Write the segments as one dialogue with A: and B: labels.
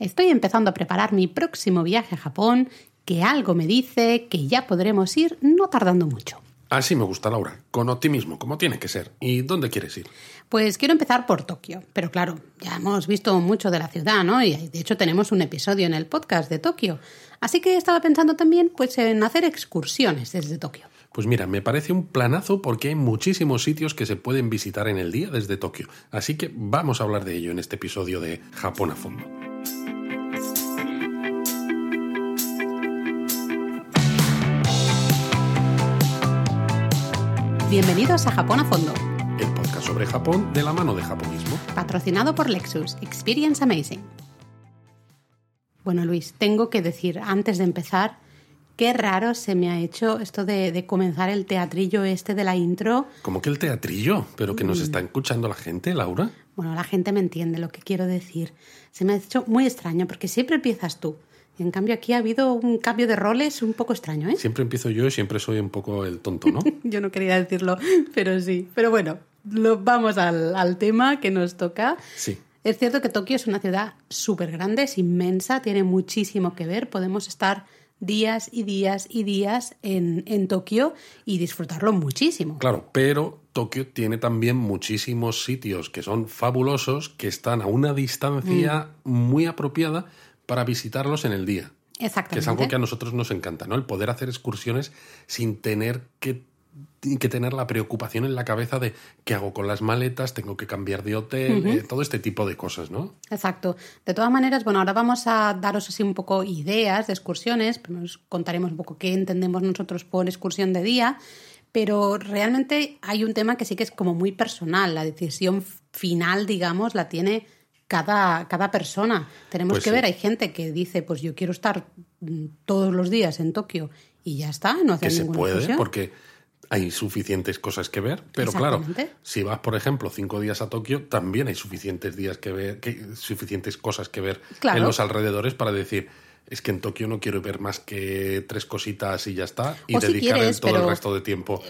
A: Estoy empezando a preparar mi próximo viaje a Japón, que algo me dice que ya podremos ir no tardando mucho.
B: Así me gusta, Laura, con optimismo, como tiene que ser. ¿Y dónde quieres ir?
A: Pues quiero empezar por Tokio, pero claro, ya hemos visto mucho de la ciudad, ¿no? Y de hecho tenemos un episodio en el podcast de Tokio. Así que estaba pensando también pues en hacer excursiones desde Tokio.
B: Pues mira, me parece un planazo porque hay muchísimos sitios que se pueden visitar en el día desde Tokio. Así que vamos a hablar de ello en este episodio de Japón a fondo.
A: Bienvenidos a Japón a fondo,
B: El podcast sobre Japón de la mano de japonismo.
A: patrocinado por Lexus. Experience Amazing. Bueno, Luis, tengo que decir, antes de empezar, qué raro se me ha hecho esto de, de comenzar el teatrillo este de la intro.
B: Como que el teatrillo, pero que nos está escuchando la gente, Laura.
A: Bueno, la gente me entiende lo que quiero decir. Se me ha hecho muy extraño porque siempre empiezas tú. Y en cambio aquí ha habido un cambio de roles un poco extraño, ¿eh?
B: Siempre empiezo yo y siempre soy un poco el tonto, ¿no?
A: Yo no quería decirlo, pero sí. Pero bueno, lo, vamos al, al tema que nos toca.
B: Sí.
A: Es cierto que Tokio es una ciudad súper grande, es inmensa, tiene muchísimo que ver. Podemos estar días y días y días en, en Tokio y disfrutarlo muchísimo.
B: Claro, pero Tokio tiene también muchísimos sitios que son fabulosos, que están a una distancia muy apropiada para visitarlos en el día. Que
A: Exactamente.
B: es algo que a nosotros nos encanta, ¿no? El poder hacer excursiones sin tener que, que tener la preocupación en la cabeza de qué hago con las maletas, tengo que cambiar de hotel, eh, todo este tipo de cosas, ¿no?
A: Exacto. De todas maneras, bueno, ahora vamos a daros así un poco ideas de excursiones, pero os contaremos un poco qué entendemos nosotros por excursión de día, pero realmente hay un tema que sí que es como muy personal, la decisión final, digamos, la tiene cada, cada persona. Tenemos
B: Pues
A: que
B: sí.
A: ver, hay gente que dice, pues yo quiero estar mm, todos los días en Tokio y ya está, no hacer
B: que se
A: ninguna
B: puede,
A: excursión.
B: porque hay suficientes cosas que ver, pero claro, si vas, por ejemplo, cinco días a Tokio, también hay suficientes días que ver, que, suficientes cosas que ver
A: Claro.
B: en los alrededores para decir, es que en Tokio no quiero ver más que tres cositas y ya está, y
A: O si
B: dedicar el- todo
A: pero-
B: el resto de tiempo.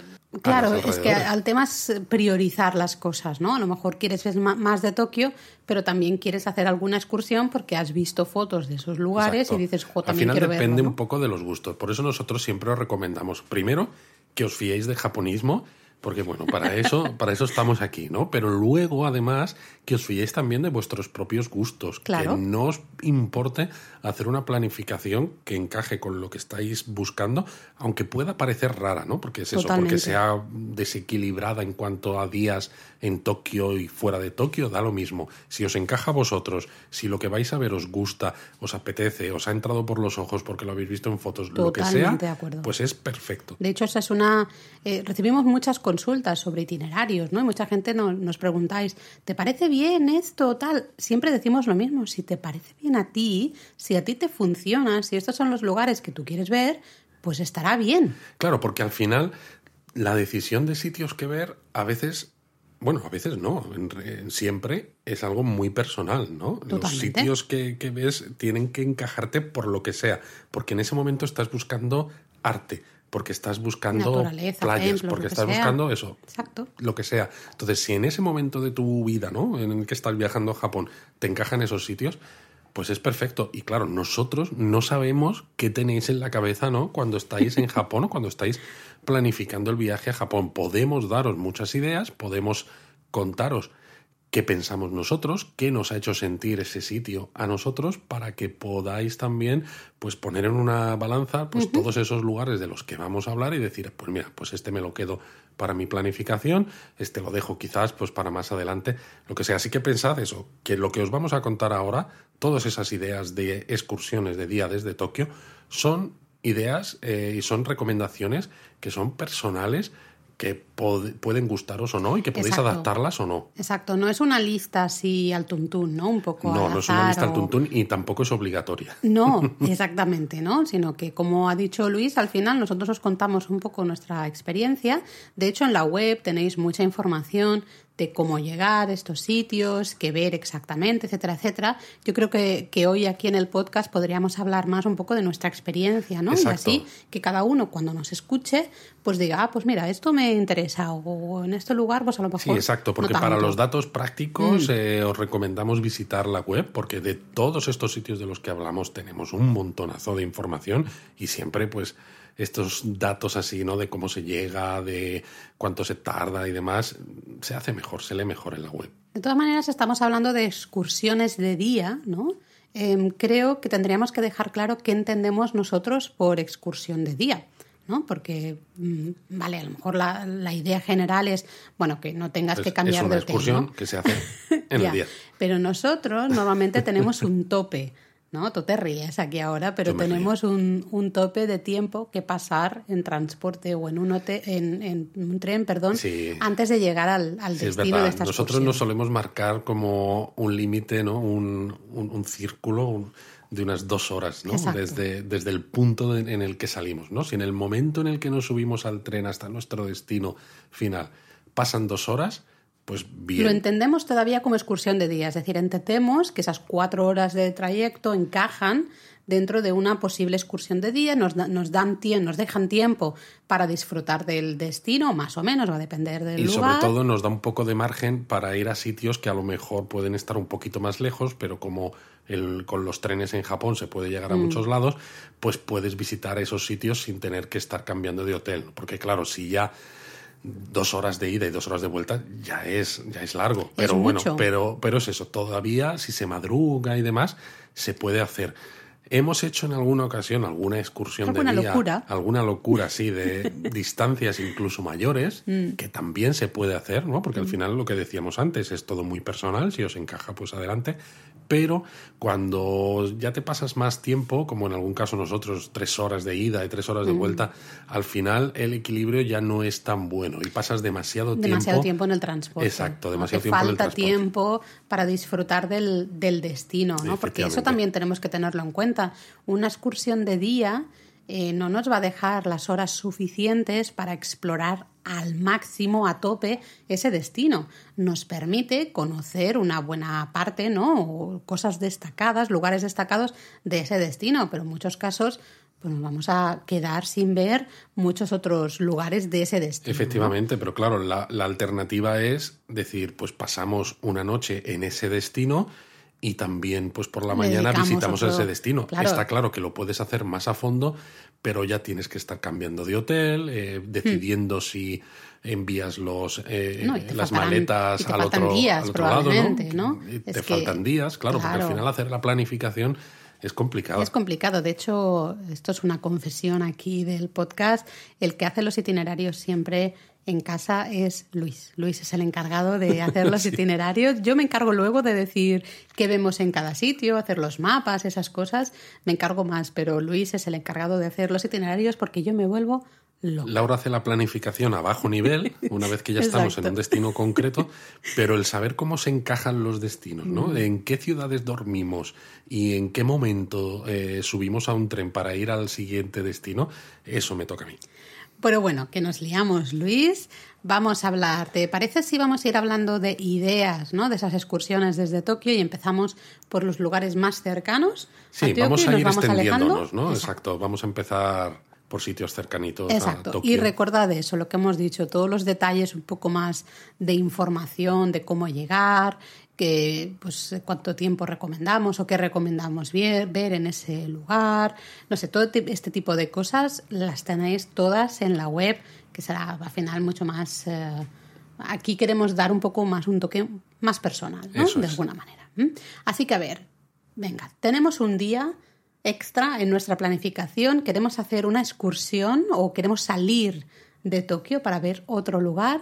A: Claro, es que al tema es priorizar las cosas, ¿no? A lo mejor quieres ver más de Tokio, pero también quieres hacer alguna excursión porque has visto fotos de esos lugares
B: Exacto.
A: y dices, jo,
B: Al final
A: quiero
B: depende
A: verlo, ¿no?
B: un poco de los gustos. Por eso nosotros siempre os recomendamos, primero, que os fiéis de japonismo, porque bueno, para eso, para eso estamos aquí, ¿no? Pero luego, además, que os fiéis también de vuestros propios gustos.
A: Claro.
B: Que no os importe hacer una planificación que encaje con lo que estáis buscando, aunque pueda parecer rara, ¿no? Porque es eso,
A: Totalmente.
B: porque sea desequilibrada en cuanto a días en Tokio y fuera de Tokio, da lo mismo. Si os encaja a vosotros, si lo que vais a ver os gusta, os apetece, os ha entrado por los ojos porque lo habéis visto en fotos, lo que sea, pues es perfecto.
A: De hecho, esa es una. Eh, recibimos muchas consultas sobre itinerarios, ¿no? Y mucha gente no- nos preguntáis, ¿te parece bien esto, tal? Siempre decimos lo mismo. Si te parece bien a ti, si a ti te funciona, si estos son los lugares que tú quieres ver, pues estará bien.
B: Claro, porque al final la decisión de sitios que ver a veces, bueno, a veces no, siempre es algo muy personal, ¿no? Los
A: Totalmente.
B: sitios que, que ves tienen que encajarte por lo que sea, porque en ese momento estás buscando arte, porque estás buscando playas, porque estás
A: sea.
B: buscando eso,
A: Exacto.
B: lo que sea. Entonces, si en ese momento de tu vida, ¿no? En el que estás viajando a Japón, te encajan esos sitios, pues es perfecto. Y claro, nosotros no sabemos qué tenéis en la cabeza, ¿no? Cuando estáis en Japón o cuando estáis planificando el viaje a Japón. Podemos daros muchas ideas, podemos contaros qué pensamos nosotros, qué nos ha hecho sentir ese sitio a nosotros para que podáis también pues poner en una balanza pues todos esos lugares de los que vamos a hablar y decir, pues mira, pues este me lo quedo para mi planificación, este lo dejo quizás pues para más adelante, lo que sea. Así que pensad eso, que lo que os vamos a contar ahora, todas esas ideas de excursiones de día desde Tokio, son ideas eh, y son recomendaciones que son personales que pueden gustaros o no y que podéis
A: Exacto.
B: adaptarlas o no.
A: Exacto, no es una lista así al tuntún, ¿no? Un poco
B: No,
A: al
B: no es una lista al tuntún y tampoco es obligatoria.
A: No, exactamente, ¿no? Sino que, como ha dicho Luis, al final nosotros os contamos un poco nuestra experiencia. De hecho, en la web tenéis mucha información de cómo llegar a estos sitios, qué ver exactamente, etcétera, etcétera. Yo creo que, que, hoy aquí en el podcast podríamos hablar más un poco de nuestra experiencia, ¿no?
B: Exacto.
A: Y así que cada uno cuando nos escuche, pues diga, ah, pues mira, esto me interesa, o en este lugar, pues a lo mejor.
B: Sí, exacto, porque
A: no
B: para los datos prácticos
A: Mm.
B: eh, os recomendamos visitar la web, porque de todos estos sitios de los que hablamos tenemos un montonazo de información y siempre, pues, estos datos así, ¿no? De cómo se llega, de cuánto se tarda y demás, se hace mejor, se lee mejor en la web.
A: De todas maneras, estamos hablando de excursiones de día, ¿no? Em, creo que tendríamos que dejar claro qué entendemos nosotros por excursión de día. ¿no? Porque, mm, vale, a lo mejor la, la idea general es, bueno, que no tengas
B: Es,
A: que cambiar
B: es una
A: de hotel,
B: excursión
A: ¿no?
B: que se hace en el día.
A: Pero nosotros normalmente tenemos un tope, ¿no? Tú te ríes aquí ahora, pero tenemos un, un tope de tiempo que pasar en transporte o en un, hotel, en, en un tren, perdón,
B: Sí.
A: antes de llegar al, al
B: Sí, es
A: destino
B: verdad.
A: de esta
B: Nosotros nos solemos marcar como un límite, ¿no? Un, un- un círculo de unas dos horas, ¿no?
A: Exacto.
B: Desde, desde el punto de- en el que salimos, ¿no? Si en el momento en el que nos subimos al tren hasta nuestro destino final pasan dos horas, pues bien.
A: Lo entendemos todavía como excursión de día, es decir, entendemos que esas cuatro horas de trayecto encajan dentro de una posible excursión de día, nos, da- nos dan nos dejan tiempo para disfrutar del destino, más o menos, va a depender del
B: Y
A: lugar.
B: sobre todo nos da un poco de margen para ir a sitios que a lo mejor pueden estar un poquito más lejos, pero como el, con los trenes en Japón se puede llegar a
A: Mm.
B: muchos lados, pues puedes visitar esos sitios sin tener que estar cambiando de hotel. Porque claro, si ya dos horas de ida y dos horas de vuelta ya es, ya es largo. Pero bueno,
A: mucho.
B: pero, pero es eso, todavía si se madruga y demás, se puede hacer. Hemos hecho en alguna ocasión alguna excursión
A: Alguna
B: de día,
A: locura.
B: alguna locura así de distancias incluso mayores
A: Mm.
B: que también se puede hacer, ¿no? Porque al final lo que decíamos antes es todo muy personal, si os encaja pues adelante, pero cuando ya te pasas más tiempo, como en algún caso nosotros, tres horas de ida y tres horas de vuelta, al final el equilibrio ya no es tan bueno y pasas demasiado,
A: demasiado tiempo en el transporte.
B: Exacto, demasiado tiempo en el
A: falta
B: transporte.
A: tiempo para disfrutar del, del destino, ¿no? Porque eso también tenemos que tenerlo en cuenta. Una excursión de día eh, no nos va a dejar las horas suficientes para explorar al máximo, a tope, ese destino. Nos permite conocer una buena parte, ¿no? O cosas destacadas, lugares destacados de ese destino, pero en muchos casos pues nos vamos a quedar sin ver muchos otros lugares de ese destino. ¿no?
B: Efectivamente, pero claro, la, la alternativa es decir, pues pasamos una noche en ese destino y también pues por la mañana visitamos ese destino.
A: Claro.
B: Está claro que lo puedes hacer más a fondo, pero ya tienes que estar cambiando de hotel, eh, decidiendo si envías los eh,
A: Hmm. No,
B: las
A: faltarán-
B: maletas al otro,
A: días,
B: al otro lado, ¿no? te
A: que-
B: faltan días, claro, porque
A: claro.
B: al final hacer la planificación es complicado.
A: Es complicado. De hecho, esto es una confesión aquí del podcast. El que hace los itinerarios siempre en casa es Luis. Luis es el encargado de hacer los itinerarios. Yo me encargo luego de decir qué vemos en cada sitio, hacer los mapas, esas cosas. Me encargo más, pero Luis es el encargado de hacer los itinerarios porque yo me vuelvo loca.
B: Laura hace la planificación a bajo nivel, una vez que ya estamos en un destino concreto, pero el saber cómo se encajan los destinos,
A: Mm.
B: ¿no? En qué ciudades dormimos y en qué momento eh, subimos a un tren para ir al siguiente destino, eso me toca a mí.
A: Pero bueno, que nos liamos, Luis. Vamos a hablar. ¿Te parece si vamos a ir hablando de ideas, ¿no? De esas excursiones desde Tokio y empezamos por los lugares más cercanos?
B: Sí,
A: Tokio
B: vamos a ir
A: vamos
B: extendiéndonos,
A: alejando?
B: ¿no?
A: Exacto.
B: Exacto, vamos a empezar por sitios cercanitos a. Tokio.
A: Y recordad eso, lo que hemos dicho, todos los detalles un poco más de información, de cómo llegar, que pues cuánto tiempo recomendamos o qué recomendamos ver, ver en ese lugar. No sé, todo este tipo de cosas las tenéis todas en la web, que será al final mucho más. eh, aquí queremos dar un poco más un toque más personal, ¿no?
B: Eso
A: de
B: es.
A: alguna manera. Así que a ver, venga, tenemos un día extra en nuestra planificación, queremos hacer una excursión o queremos salir de Tokio para ver otro lugar.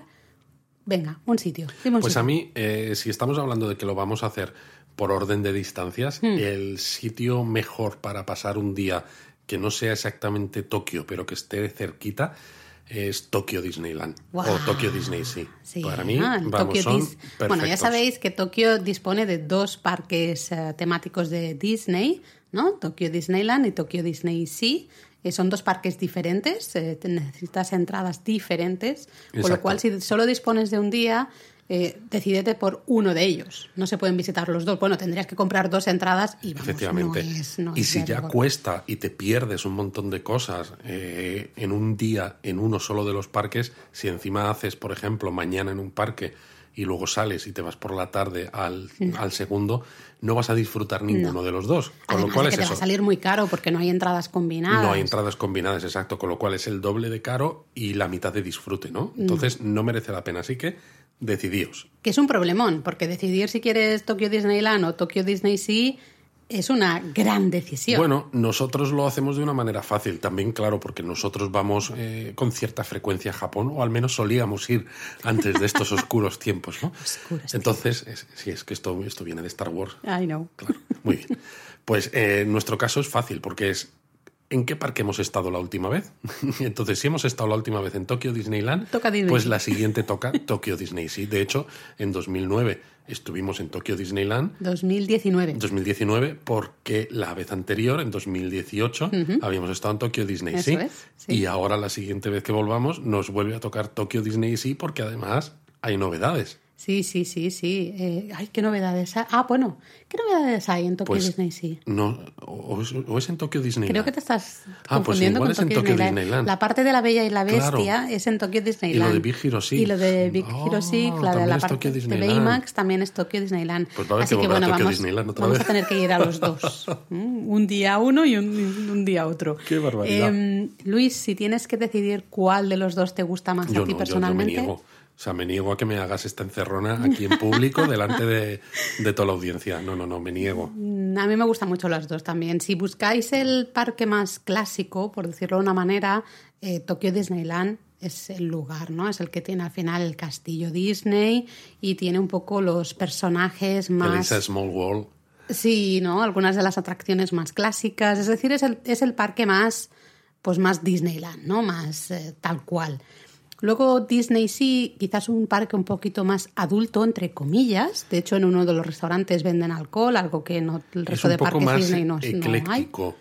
A: Venga, un sitio. dime un
B: Pues
A: sitio.
B: a mí, eh, si estamos hablando de que lo vamos a hacer por orden de distancias,
A: Hmm.
B: el sitio mejor para pasar un día que no sea exactamente Tokio, pero que esté cerquita, es Tokio Disneyland. O Tokio Disney, sí.
A: Sí,
B: Para mí,
A: ah,
B: vamos,
A: Tokyo
B: son
A: Bueno, ya sabéis que Tokio dispone de dos parques eh, temáticos de Disney, ¿no? Tokio Disneyland y Tokio Disney Sea. Eh, son dos parques diferentes, eh, necesitas entradas diferentes, con lo
B: Exacto.
A: cual si solo dispones de un día, eh, decídete por uno de ellos. No se pueden visitar los dos. Bueno, tendrías que comprar dos entradas y vamos,
B: Efectivamente.
A: no es- no
B: y si ya cuesta y te pierdes un montón de cosas eh, en un día en uno solo de los parques, si encima haces, por ejemplo, mañana en un parque y luego sales y te vas por la tarde al, al segundo, no vas a disfrutar ninguno de los dos. Con
A: Además
B: lo cual
A: de que
B: es
A: te
B: eso.
A: va a salir muy caro porque no hay entradas combinadas.
B: No hay entradas combinadas, exacto, con lo cual es el doble de caro y la mitad de disfrute, ¿no?
A: Mm.
B: Entonces no merece la pena. Así que decidíos.
A: Que es un problemón, porque decidir si quieres Tokyo Disneyland o Tokyo Disney Sea es una gran decisión.
B: Bueno, nosotros lo hacemos de una manera fácil también, claro, porque nosotros vamos eh, con cierta frecuencia a Japón, o al menos solíamos ir antes de estos oscuros tiempos, ¿no?
A: Oscuros
B: Entonces, es- sí, es que esto, esto viene de Star Wars.
A: I know.
B: Claro, muy bien. Pues eh, nuestro caso es fácil, porque es ¿en qué parque hemos estado la última vez? Entonces, si hemos estado la última vez en Tokio Disneyland,
A: Toca Disney.
B: pues la siguiente toca Tokio Disney Sea. De hecho, en 2009 estuvimos en Tokio Disneyland
A: 2019.
B: 2019 porque la vez anterior, en 2018, habíamos estado en Tokio Disney
A: Eso
B: Sea.
A: es, sí.
B: Y ahora la siguiente vez que volvamos nos vuelve a tocar Tokio Disney Sea porque además hay novedades.
A: Sí, sí, sí, sí. Eh, ay, qué novedades. hay? Ah, bueno, ¿qué novedades hay en Tokyo
B: Pues
A: Disney Sea?
B: no, o, es, o es en Tokio Disneyland.
A: Creo que te estás
B: Ah, pues
A: confundiendo
B: igual
A: con
B: es en
A: Tokyo,
B: Tokio
A: Disneyland.
B: Disneyland.
A: La parte de la Bella y la Bestia
B: Claro.
A: es en Tokio Disneyland.
B: Y lo de Big Hero Sea.
A: Y lo de Big
B: Ah,
A: Hero Sea, la de la parte de. Baymax también es Tokio Disneyland.
B: Pues
A: Así
B: que
A: que bueno, vamos,
B: Disneyland otra
A: vamos
B: vez.
A: a tener que ir a los dos. Un día uno y un, un día otro.
B: Qué barbaridad.
A: Em, Luis, si tienes que decidir cuál de los dos te gusta más
B: Yo
A: a ti
B: no, yo- yo, me
A: personalmente.
B: niego. O sea, me niego a que me hagas esta encerrona aquí en público delante de, de toda la audiencia. No, no, no, me niego.
A: A mí me gustan mucho las dos también. Si buscáis el parque más clásico, por decirlo de una manera, eh, Tokyo Disneyland es el lugar, ¿no? Es el que tiene al final el castillo Disney y tiene un poco los personajes más...
B: Elisa Small World.
A: Sí, ¿no? Algunas de las atracciones más clásicas. Es decir, es el, es el parque más, pues más Disneyland, ¿no? Más eh, tal cual. Luego Disney sí, quizás un parque un poquito más adulto, entre comillas. De hecho, en uno de los restaurantes venden alcohol, algo que no el
B: Es
A: resto
B: un
A: de
B: poco
A: parques
B: más
A: Disney no, no hay.
B: ecléctico.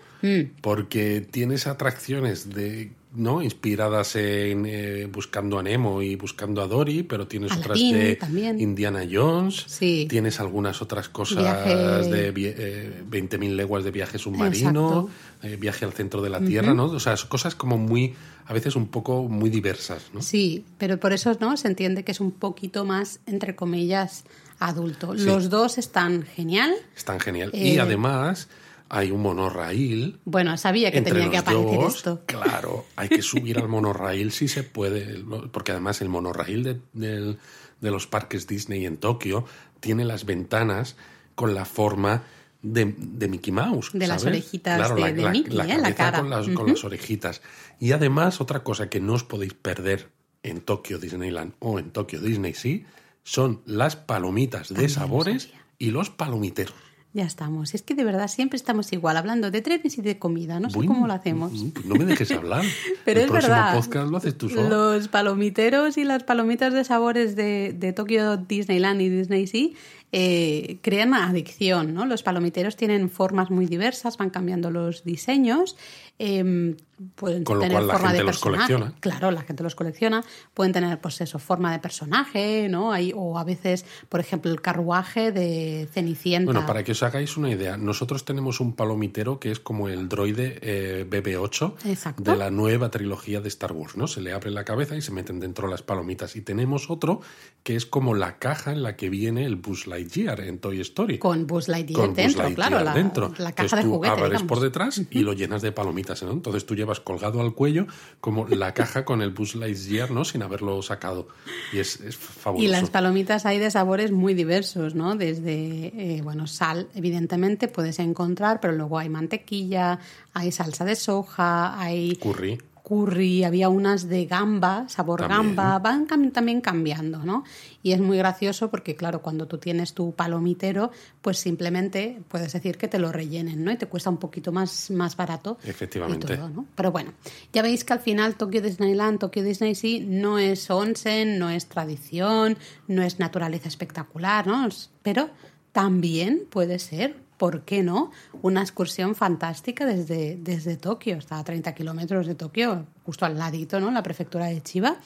B: Porque tienes atracciones de no inspiradas en eh, buscando a Nemo y buscando a Dory, pero tienes otras de
A: también.
B: Indiana Jones.
A: Sí.
B: Tienes algunas otras cosas
A: Viaje-
B: de eh, 20.000 leguas de viaje submarino, eh, viaje al centro de la Tierra, ¿no? O sea, son cosas como muy, a veces un poco muy diversas, ¿no?
A: Sí, pero por eso no se entiende que es un poquito más, entre comillas, adulto. Los dos están genial.
B: Están genial.
A: Eh,
B: y además hay un monorraíl
A: Bueno, sabía que tenía que aparecer
B: dos,
A: esto.
B: Claro, hay que subir al monorraíl si se puede, porque además el monorraíl de, los parques Disney en Tokio tiene las ventanas con la forma de, de Mickey Mouse.
A: De las orejitas
B: Claro,
A: de-
B: la,
A: de
B: la-
A: Mickey,
B: la
A: ¿eh? La cara.
B: Con, las, con
A: Ujú.
B: las orejitas. Y además, otra cosa que no os podéis perder en Tokio Disneyland o en Tokio Disney Sea son las palomitas de
A: También
B: sabores y los palomiteros.
A: Ya estamos. Es que de verdad siempre estamos igual, hablando de trenes y de comida. No sé
B: Bueno,
A: cómo lo hacemos.
B: pues no me dejes hablar.
A: Pero
B: el
A: es
B: próximo
A: verdad.
B: podcast lo haces tú.
A: Los palomiteros y las palomitas de sabores de, de Tokio Disneyland y Disney Sea eh, crean adicción, ¿no? Los palomiteros tienen formas muy diversas, van cambiando los diseños. eh, pueden
B: Con lo
A: tener
B: cual la
A: forma
B: gente
A: de
B: los
A: personaje.
B: colecciona.
A: Claro, la gente los colecciona. Pueden tener, pues eso, forma de personaje, ¿no? Hay, o a veces, por ejemplo, el carruaje de Cenicienta.
B: Bueno, para que os hagáis una idea, nosotros tenemos un palomitero que es como el droide eh, BB-8
A: Exacto.
B: de la nueva trilogía de Star Wars, ¿no? Se le abre la cabeza y se meten dentro las palomitas. Y tenemos otro que es como la caja en la que viene el Buzz Lightyear en Toy Story.
A: Con Buzz Lightyear
B: con Buzz
A: dentro,
B: Lightyear
A: claro, la,
B: dentro.
A: la caja
B: Entonces
A: de
B: tú
A: juguete.
B: abres
A: digamos.
B: por detrás y lo llenas de palomitas, ¿no? Entonces tú llevas colgado al cuello como la caja con el Buzz Lightyear, ¿no? Sin haberlo sacado. Y es, es fabuloso.
A: Y las palomitas hay de sabores muy diversos, ¿no? Desde, eh, bueno, sal, evidentemente puedes encontrar, pero luego hay mantequilla, hay salsa de soja, hay
B: Curry.
A: Curry, había unas de gamba, sabor
B: También.
A: gamba, van cam- también cambiando, ¿no? Y es muy gracioso porque, claro, cuando tú tienes tu palomitero, pues simplemente puedes decir que te lo rellenen, ¿no? Y te cuesta un poquito más, más barato. y
B: Efectivamente.
A: todo, ¿no? Pero bueno, ya veis que al final Tokyo Disneyland, Tokyo Disney Sea no es onsen, no es tradición, no es naturaleza espectacular, ¿no? Pero también puede ser, ¿por qué no? Una excursión fantástica desde, desde Tokio, está a 30 kilómetros de Tokio, justo al ladito, ¿no? La prefectura de Chiba.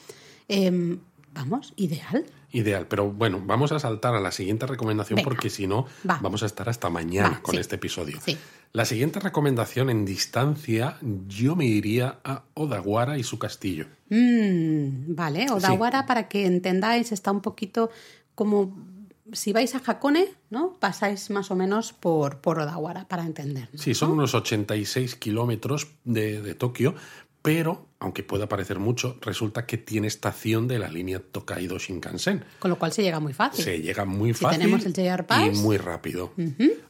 A: Em, vamos, ideal.
B: Ideal, pero bueno, vamos a saltar a la siguiente recomendación
A: Venga,
B: porque si no,
A: va.
B: vamos a estar hasta mañana
A: Va,
B: con
A: sí.
B: este episodio.
A: Sí.
B: La siguiente recomendación en distancia, yo me iría a Odawara y su castillo.
A: Mm, vale, Odawara, para que entendáis, está un poquito como si vais a Hakone, ¿no? Pasáis más o menos por, por Odawara para entender.
B: Sí, son unos 86 kilómetros de, de Tokio, pero, aunque pueda parecer mucho, resulta que tiene estación de la línea Tokaido Shinkansen.
A: Con lo cual se llega muy fácil.
B: Se llega muy
A: Si
B: fácil
A: tenemos el JR
B: y
A: Pass.
B: muy rápido.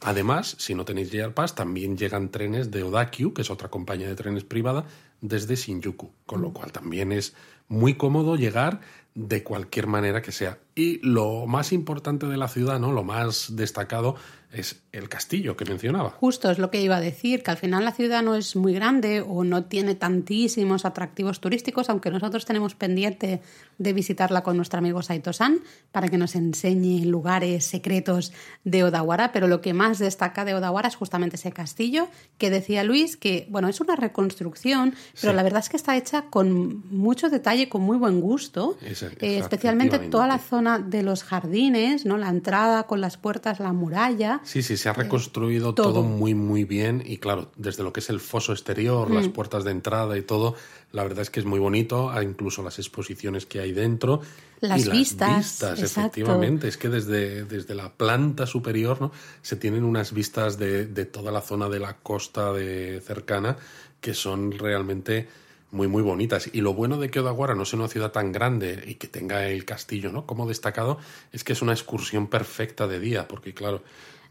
B: Además, si no tenéis JR Pass, también llegan trenes de Odakyu, que es otra compañía de trenes privada, desde Shinjuku, con
A: Mm.
B: lo cual también es muy cómodo llegar de cualquier manera que sea. Y lo más importante de la ciudad, ¿no? Lo más destacado es el castillo que mencionaba.
A: Justo es lo que iba a decir, que al final la ciudad no es muy grande o no tiene tantísimos atractivos turísticos, aunque nosotros tenemos pendiente de visitarla con nuestro amigo Saito-san para que nos enseñe lugares secretos de Odawara, pero lo que más destaca de Odawara es justamente ese castillo que decía Luis que, bueno, es una reconstrucción, pero
B: Sí.
A: la verdad es que está hecha con mucho detalle, con muy buen gusto,
B: Es-
A: Eh, especialmente toda la zona de los jardines, ¿no? La entrada con las puertas, la muralla.
B: Sí, sí, se ha reconstruido todo.
A: todo.
B: muy, muy bien. Y claro, desde lo que es el foso exterior,
A: Mm.
B: las puertas de entrada y todo, la verdad es que es muy bonito. Hay incluso las exposiciones que hay dentro.
A: Las
B: y
A: vistas,
B: Las vistas,
A: exacto.
B: efectivamente. Es que desde, desde la planta superior ¿no? se tienen unas vistas de, de toda la zona de la costa de cercana que son realmente muy, muy bonitas. Y lo bueno de que Odawara no sea una ciudad tan grande y que tenga el castillo ¿no? como destacado es que es una excursión perfecta de día, porque claro,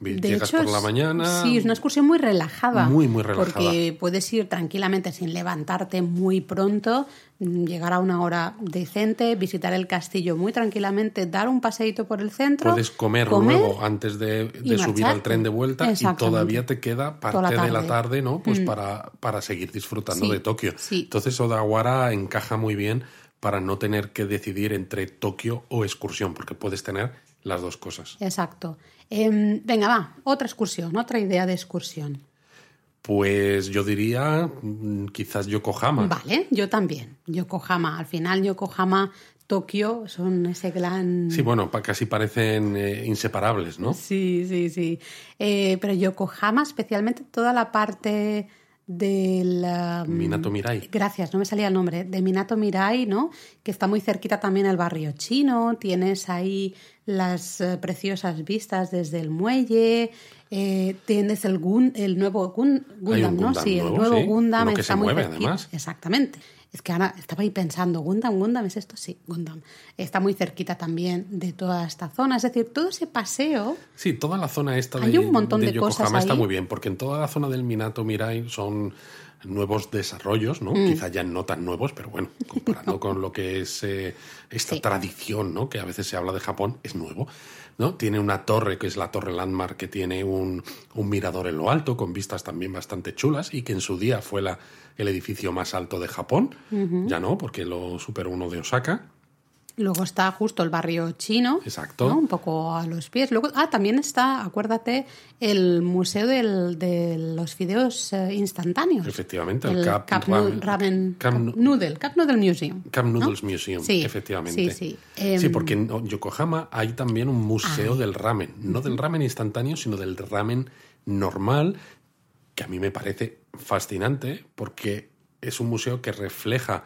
A: De
B: llegas
A: hecho,
B: por la mañana.
A: Sí, es una excursión muy relajada.
B: Muy, muy relajada.
A: Porque puedes ir tranquilamente sin levantarte muy pronto, mm, llegar a una hora decente, visitar el castillo muy tranquilamente, dar un paseíto por el centro.
B: Puedes comer, luego antes de, subir al tren de vuelta y todavía te queda parte
A: la
B: de la
A: tarde. Mm.
B: ¿no? Pues para, para seguir disfrutando
A: Sí,
B: de Tokio.
A: sí.
B: Entonces Odawara encaja muy bien para no tener que decidir entre Tokio o excursión, porque puedes tener las dos cosas.
A: Exacto. Em, venga, va, otra excursión, otra idea de excursión.
B: Pues yo diría mm, quizás Yokohama.
A: Vale, yo también. Yokohama. Al final, Yokohama, Tokio son ese gran.
B: Sí, bueno, casi parecen eh, inseparables, ¿no?
A: Sí, sí, sí. Eh, pero Yokohama, especialmente toda la parte del... um,
B: Minato Mirai.
A: Gracias, no me salía el nombre. De Minato Mirai, ¿no? Que está muy cerquita también el barrio chino. Tienes ahí las eh, preciosas vistas desde el muelle. eh, tienes el, Gun- el nuevo Gun- Gundam, ¿no?
B: Gundam
A: Sí, el
B: nuevo,
A: nuevo
B: sí.
A: Gundam
B: Uno que
A: está
B: se
A: muy
B: mueve,
A: cerquita.
B: además.
A: Exactamente. Es que ahora estaba ahí pensando, Gundam, Gundam, ¿es esto? Sí, Gundam. Está muy cerquita también de toda esta zona. Es decir, todo ese paseo
B: Sí, toda la zona esta
A: Hay
B: de,
A: un montón
B: de
A: de cosas
B: Yokohama está
A: ahí.
B: muy bien, porque en toda la zona del Minato Mirai son nuevos desarrollos, ¿no?
A: Mm.
B: Quizá ya no tan nuevos, pero bueno, comparando con lo que es eh, esta
A: Sí.
B: tradición, ¿no? Que a veces se habla de Japón, es nuevo, ¿no? Tiene una torre, que es la Torre Landmark, que tiene un, un mirador en lo alto, con vistas también bastante chulas, y que en su día fue la, el edificio más alto de Japón. Ya no, porque lo superó uno de Osaka.
A: Luego está justo el barrio chino.
B: Exacto.
A: ¿no? Un poco a los pies. Luego, ah, también está, acuérdate, el museo del- de los fideos eh, instantáneos.
B: Efectivamente, el
A: el
B: Cup
A: Cup
B: Ramen-
A: Ramen-
B: Cup
A: Cup Noodle, Cup Noodle Museum. ¿no?
B: Noodles Museum,
A: Sí,
B: efectivamente.
A: Sí, sí. Em,
B: Sí, porque en Yokohama hay también un museo del ramen, no del ramen instantáneo, sino del ramen normal, que a mí me parece fascinante porque es un museo que refleja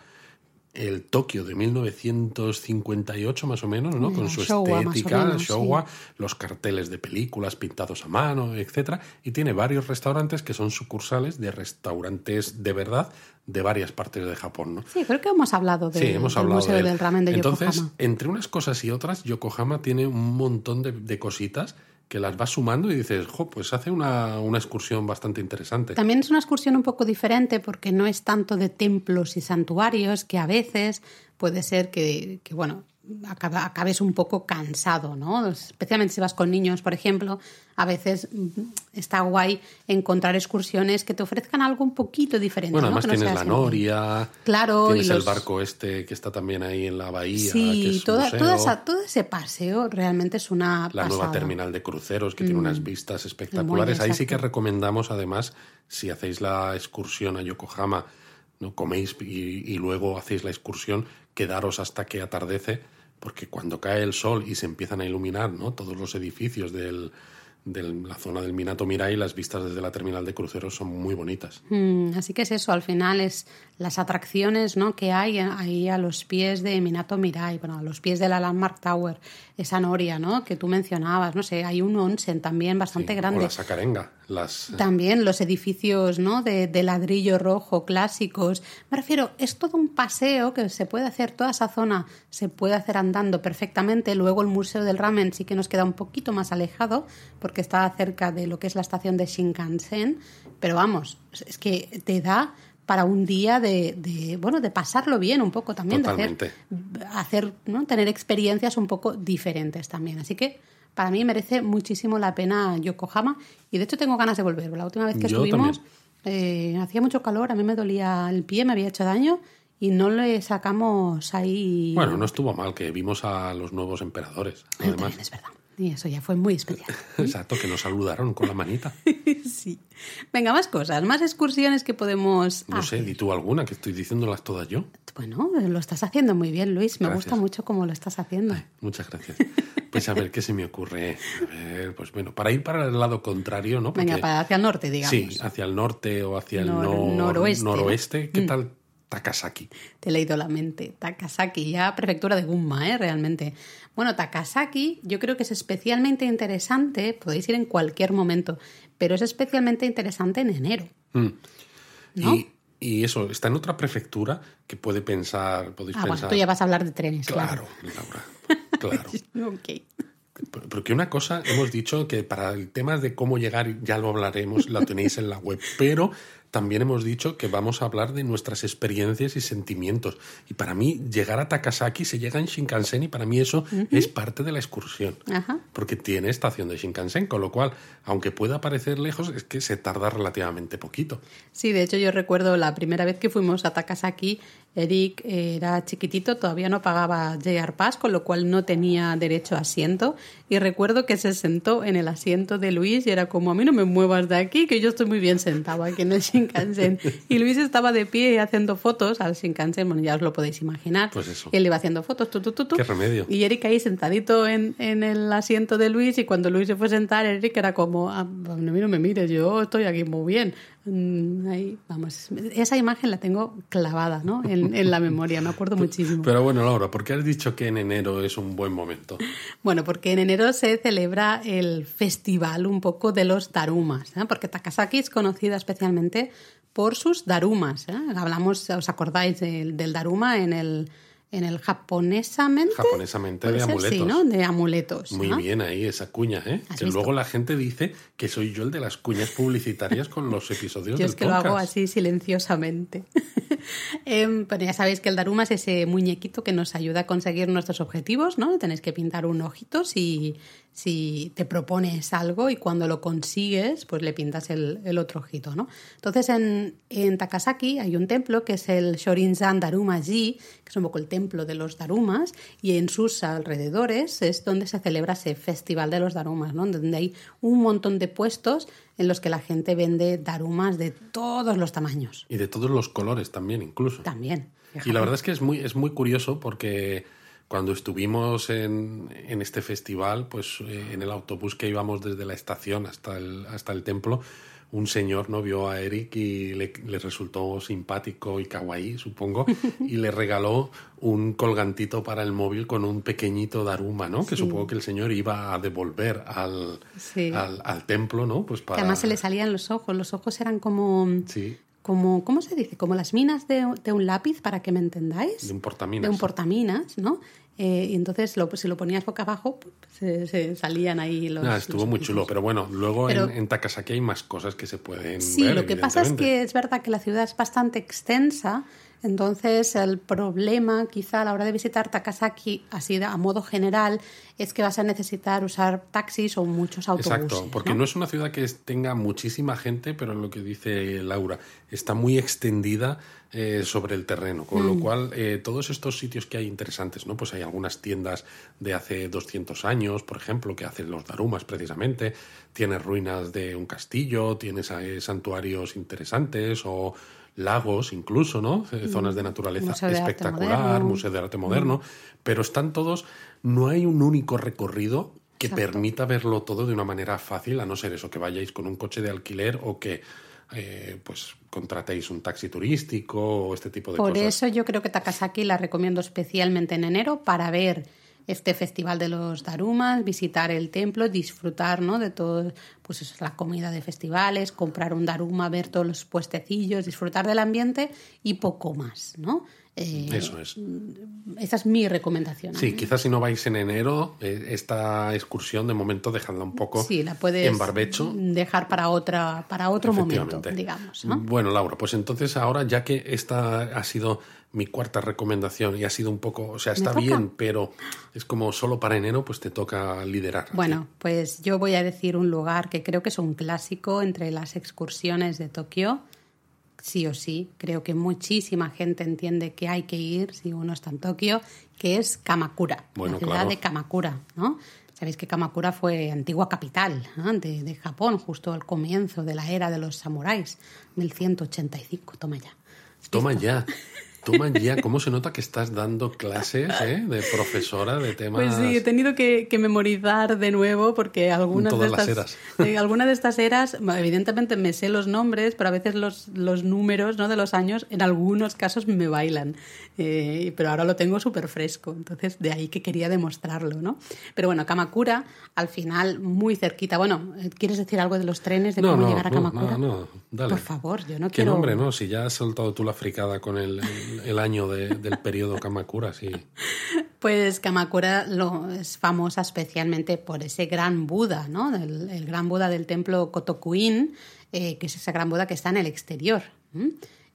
B: el Tokio de 1958 más o menos, ¿no? Con su
A: Showa,
B: estética,
A: menos,
B: Showa, los carteles de películas pintados a mano, etcétera, y tiene varios restaurantes que son sucursales de restaurantes de verdad de varias partes de Japón, ¿no?
A: Sí, creo que hemos hablado de,
B: Sí, hemos
A: del
B: hablado
A: museo
B: de
A: del ramen de
B: Entonces,
A: Yokohama.
B: entre unas cosas y otras, Yokohama tiene un montón de, de cositas que las vas sumando y dices, jo, pues hace una, una excursión bastante interesante.
A: También es una excursión un poco diferente porque no es tanto de templos y santuarios que a veces puede ser que, que, bueno, acaba- acabes un poco cansado, ¿no? Especialmente si vas con niños, por ejemplo, a veces mm, está guay encontrar excursiones que te ofrezcan algo un poquito diferente.
B: Bueno,
A: ¿no?
B: además
A: Que no
B: tienes la Noria,
A: Claro,
B: tienes
A: y
B: el barco este que está también ahí en la bahía, que
A: Sí,
B: es
A: toda, toda esa- todo ese paseo realmente es una
B: la nueva
A: pasada. Mm.
B: terminal de cruceros que tiene unas vistas espectaculares. Ahí sí que recomendamos, además, si hacéis la excursión a Yokohama, no coméis y, y luego hacéis la excursión, quedaros hasta que atardece porque cuando cae el sol y se empiezan a iluminar ¿no? todos los edificios del, de la zona del Minato Mirai, las vistas desde la terminal de cruceros son muy bonitas.
A: Mm, así que es eso, al final es las atracciones ¿no? que hay ahí a los pies de Minato Mirai, bueno, a los pies de la Landmark Tower, esa noria ¿no? que tú mencionabas, no sé, hay un onsen también bastante grande.
B: O la Sacarenga.
A: También los edificios ¿no? de, de, ladrillo rojo clásicos. Me refiero, es todo un paseo que se puede hacer, toda esa zona se puede hacer andando perfectamente. Luego el Museo del Ramen sí que nos queda un poquito más alejado porque está cerca de lo que es la estación de Shinkansen. Pero vamos, es que te da para un día de, de, bueno de pasarlo bien un poco también
B: Totalmente.
A: de hacer, hacer ¿no? tener experiencias un poco diferentes también así que para mí merece muchísimo la pena Yokohama y de hecho tengo ganas de volver. La última vez que
B: Yo
A: estuvimos eh, hacía mucho calor, a mí me dolía el pie, me había hecho daño y no le sacamos ahí.
B: Bueno, no estuvo mal que vimos a los nuevos emperadores. Además,
A: También es verdad. Y eso ya fue muy especial.
B: Exacto, que nos saludaron con la manita.
A: sí. Venga, más cosas, más excursiones que podemos.
B: No sé, di tú alguna, que estoy diciéndolas todas yo.
A: Bueno, lo estás haciendo muy bien, Luis. Me
B: Gracias.
A: gusta mucho cómo lo estás haciendo.
B: Ay, muchas gracias. Pues a ver, ¿qué se me ocurre? A ver, pues bueno, para ir para el lado contrario, ¿no?
A: Venga, para hacia el norte, digamos.
B: Sí, hacia el norte o hacia el
A: Nor-
B: nor-
A: noroeste, ¿no?
B: noroeste. ¿Qué tal Takasaki?
A: Te he leído la mente. Takasaki, ya prefectura de Gunma, ¿eh? Realmente. Bueno, Takasaki yo creo que es especialmente interesante, podéis ir en cualquier momento, pero es especialmente interesante en enero.
B: Mm.
A: ¿No?
B: Y, y eso, está en otra prefectura que puede pensar, podéis
A: Ah, bueno,
B: pensar.
A: tú ya vas a hablar de trenes,
B: Claro,
A: claro.
B: Laura. Claro.
A: Ok.
B: Porque una cosa, hemos dicho que para el tema de cómo llegar, ya lo hablaremos, lo tenéis en la web, pero también hemos dicho que vamos a hablar de nuestras experiencias y sentimientos. Y para mí, llegar a Takasaki se llega en Shinkansen y para mí eso es parte de la excursión.
A: Ajá.
B: Porque tiene estación de Shinkansen, con lo cual, aunque pueda parecer lejos, es que se tarda relativamente poquito.
A: Sí, de hecho yo recuerdo la primera vez que fuimos a Takasaki, Eric era chiquitito, todavía no pagaba JR Pass, con lo cual no tenía derecho a asiento. Y recuerdo que se sentó en el asiento de Luis y era como, a mí no me muevas de aquí, que yo estoy muy bien sentado aquí en el Shinkansen. Y Luis estaba de pie haciendo fotos al Shinkansen, bueno, ya os lo podéis imaginar.
B: Pues eso.
A: Y él iba haciendo fotos, tu, tu, tu, tu.
B: Qué remedio.
A: Y Eric ahí sentadito en, en el asiento de Luis y cuando Luis se fue a sentar, Eric era como, "Ah, a mí no me mires, yo estoy aquí muy bien. Mm, Ahí, vamos, esa imagen la tengo clavada ¿no? en, en la memoria, me acuerdo muchísimo.
B: Pero bueno, Laura, ¿por qué has dicho que en enero es un buen momento?
A: Bueno, porque en enero se celebra el festival un poco de los darumas, ¿eh? porque Takasaki es conocida especialmente por sus darumas. ¿eh? Hablamos, ¿os acordáis del, del daruma en el, en el japonesamente?
B: Japonesamente de amuletos.
A: Sí, ¿no? De amuletos.
B: Muy
A: ¿no?
B: bien ahí esa cuña, ¿eh?
A: ¿Has
B: Que
A: visto?
B: luego la gente dice que soy yo el de las cuñas publicitarias con los episodios
A: Yo
B: del
A: es que lo hago así silenciosamente. Em, pero ya sabéis que el Daruma es ese muñequito que nos ayuda a conseguir nuestros objetivos, ¿no? Tenéis que pintar un ojito si, si te propones algo y cuando lo consigues, pues le pintas el, el otro ojito, ¿no? Entonces en, en Takasaki hay un templo que es el Shorinzan Daruma-ji, que es un poco el templo de los Darumas, y en sus alrededores es donde se celebra ese festival de los Darumas, ¿no? Donde hay un montón de puestos en los que la gente vende Darumas de todos los tamaños.
B: Y de todos los colores también, incluso.
A: También.
B: Y la verdad es que es muy, es muy curioso porque cuando estuvimos en, en este festival, pues eh, en el autobús que íbamos desde la estación hasta el, hasta el templo, un señor no vio a Eric y le, le resultó simpático y kawaii, supongo, y le regaló un colgantito para el móvil con un pequeñito daruma, ¿no? Que supongo que el señor iba a devolver al,
A: Sí.
B: al, al templo, ¿no? Pues
A: Que
B: para...
A: además se le salían los ojos. Los ojos eran como,
B: Sí,
A: como ¿cómo se dice? Como las minas de, de un lápiz, para que me entendáis.
B: de un portaminas.
A: de un portaminas, ¿no? Eh, y entonces lo, si lo ponías boca abajo, se, se salían ahí los.
B: Ah, estuvo
A: los
B: muy chulo, pero bueno, luego
A: Pero-
B: en, en Takasaki hay más cosas que se pueden
A: Sí,
B: ver.
A: lo que pasa es que es verdad que la ciudad es bastante extensa, entonces el problema quizá a la hora de visitar Takasaki, así a modo general, es que vas a necesitar usar taxis o muchos autobuses.
B: Exacto, porque ¿no? es una ciudad que tenga muchísima gente, pero lo que dice Laura, está muy extendida eh, sobre el terreno, con lo
A: Mm.
B: cual eh, todos estos sitios que hay interesantes, ¿no? Pues hay algunas tiendas de hace 200 años, por ejemplo, que hacen los darumas precisamente, tienes ruinas de un castillo, tienes eh, santuarios interesantes o lagos incluso, ¿no? Eh, Zonas de naturaleza
A: Museo
B: espectacular, museo de arte moderno, pero están todos, no hay un único recorrido que
A: Exacto.
B: permita verlo todo de una manera fácil, a no ser eso, que vayáis con un coche de alquiler o que eh, pues contratéis un taxi turístico o este tipo de
A: Por
B: cosas.
A: eso yo creo que Takasaki la recomiendo especialmente en enero para ver este festival de los darumas, visitar el templo, disfrutar ¿no? de todo, pues eso es la comida de festivales, comprar un daruma, ver todos los puestecillos, disfrutar del ambiente y poco más, ¿no? Eh,
B: Eso es.
A: Esa es mi recomendación.
B: Sí, quizás si no vais en enero, eh, esta excursión de momento dejadla un poco
A: Sí, la puedes
B: en barbecho.
A: dejar para otra para otro momento, digamos, ¿no?
B: Bueno, Laura, pues entonces ahora, ya que esta ha sido mi cuarta recomendación y ha sido un poco, o sea, está bien, pero es como solo para enero, pues te toca liderar.
A: Bueno, pues yo voy a decir un lugar que creo que es un clásico entre las excursiones de Tokio. Sí o sí, creo que muchísima gente entiende que hay que ir si uno está en Tokio, que es Kamakura,
B: Bueno,
A: la ciudad
B: claro.
A: de Kamakura, ¿no? Sabéis que Kamakura fue antigua capital ¿no? de, de Japón, justo al comienzo de la era de los samuráis, 1185, toma ya.
B: Toma ya, ya. ¿Cómo se nota que estás dando clases eh, de profesora de temas?
A: Pues sí, he tenido que, que memorizar de nuevo porque algunas
B: Todas
A: de
B: las
A: estas,
B: eras.
A: eh, algunas de estas eras, evidentemente me sé los nombres, pero a veces los, los números ¿no? de los años en algunos casos me bailan. Eh, pero ahora lo tengo súper fresco, entonces de ahí que quería demostrarlo, ¿no? Pero bueno, Kamakura, al final, muy cerquita. Bueno, ¿quieres decir algo de los trenes, de
B: No,
A: cómo
B: no,
A: llegar a Kamakura?
B: no, no, dale.
A: Por favor, yo no
B: ¿Qué
A: quiero...
B: nombre, no? Si ya has soltado tú la fricada con el, el- el año de- del periodo Kamakura, sí.
A: Pues Kamakura lo, es famosa especialmente por ese gran Buda, ¿no? El, el gran Buda del templo Kotokuin, eh, que es ese gran Buda que está en el exterior.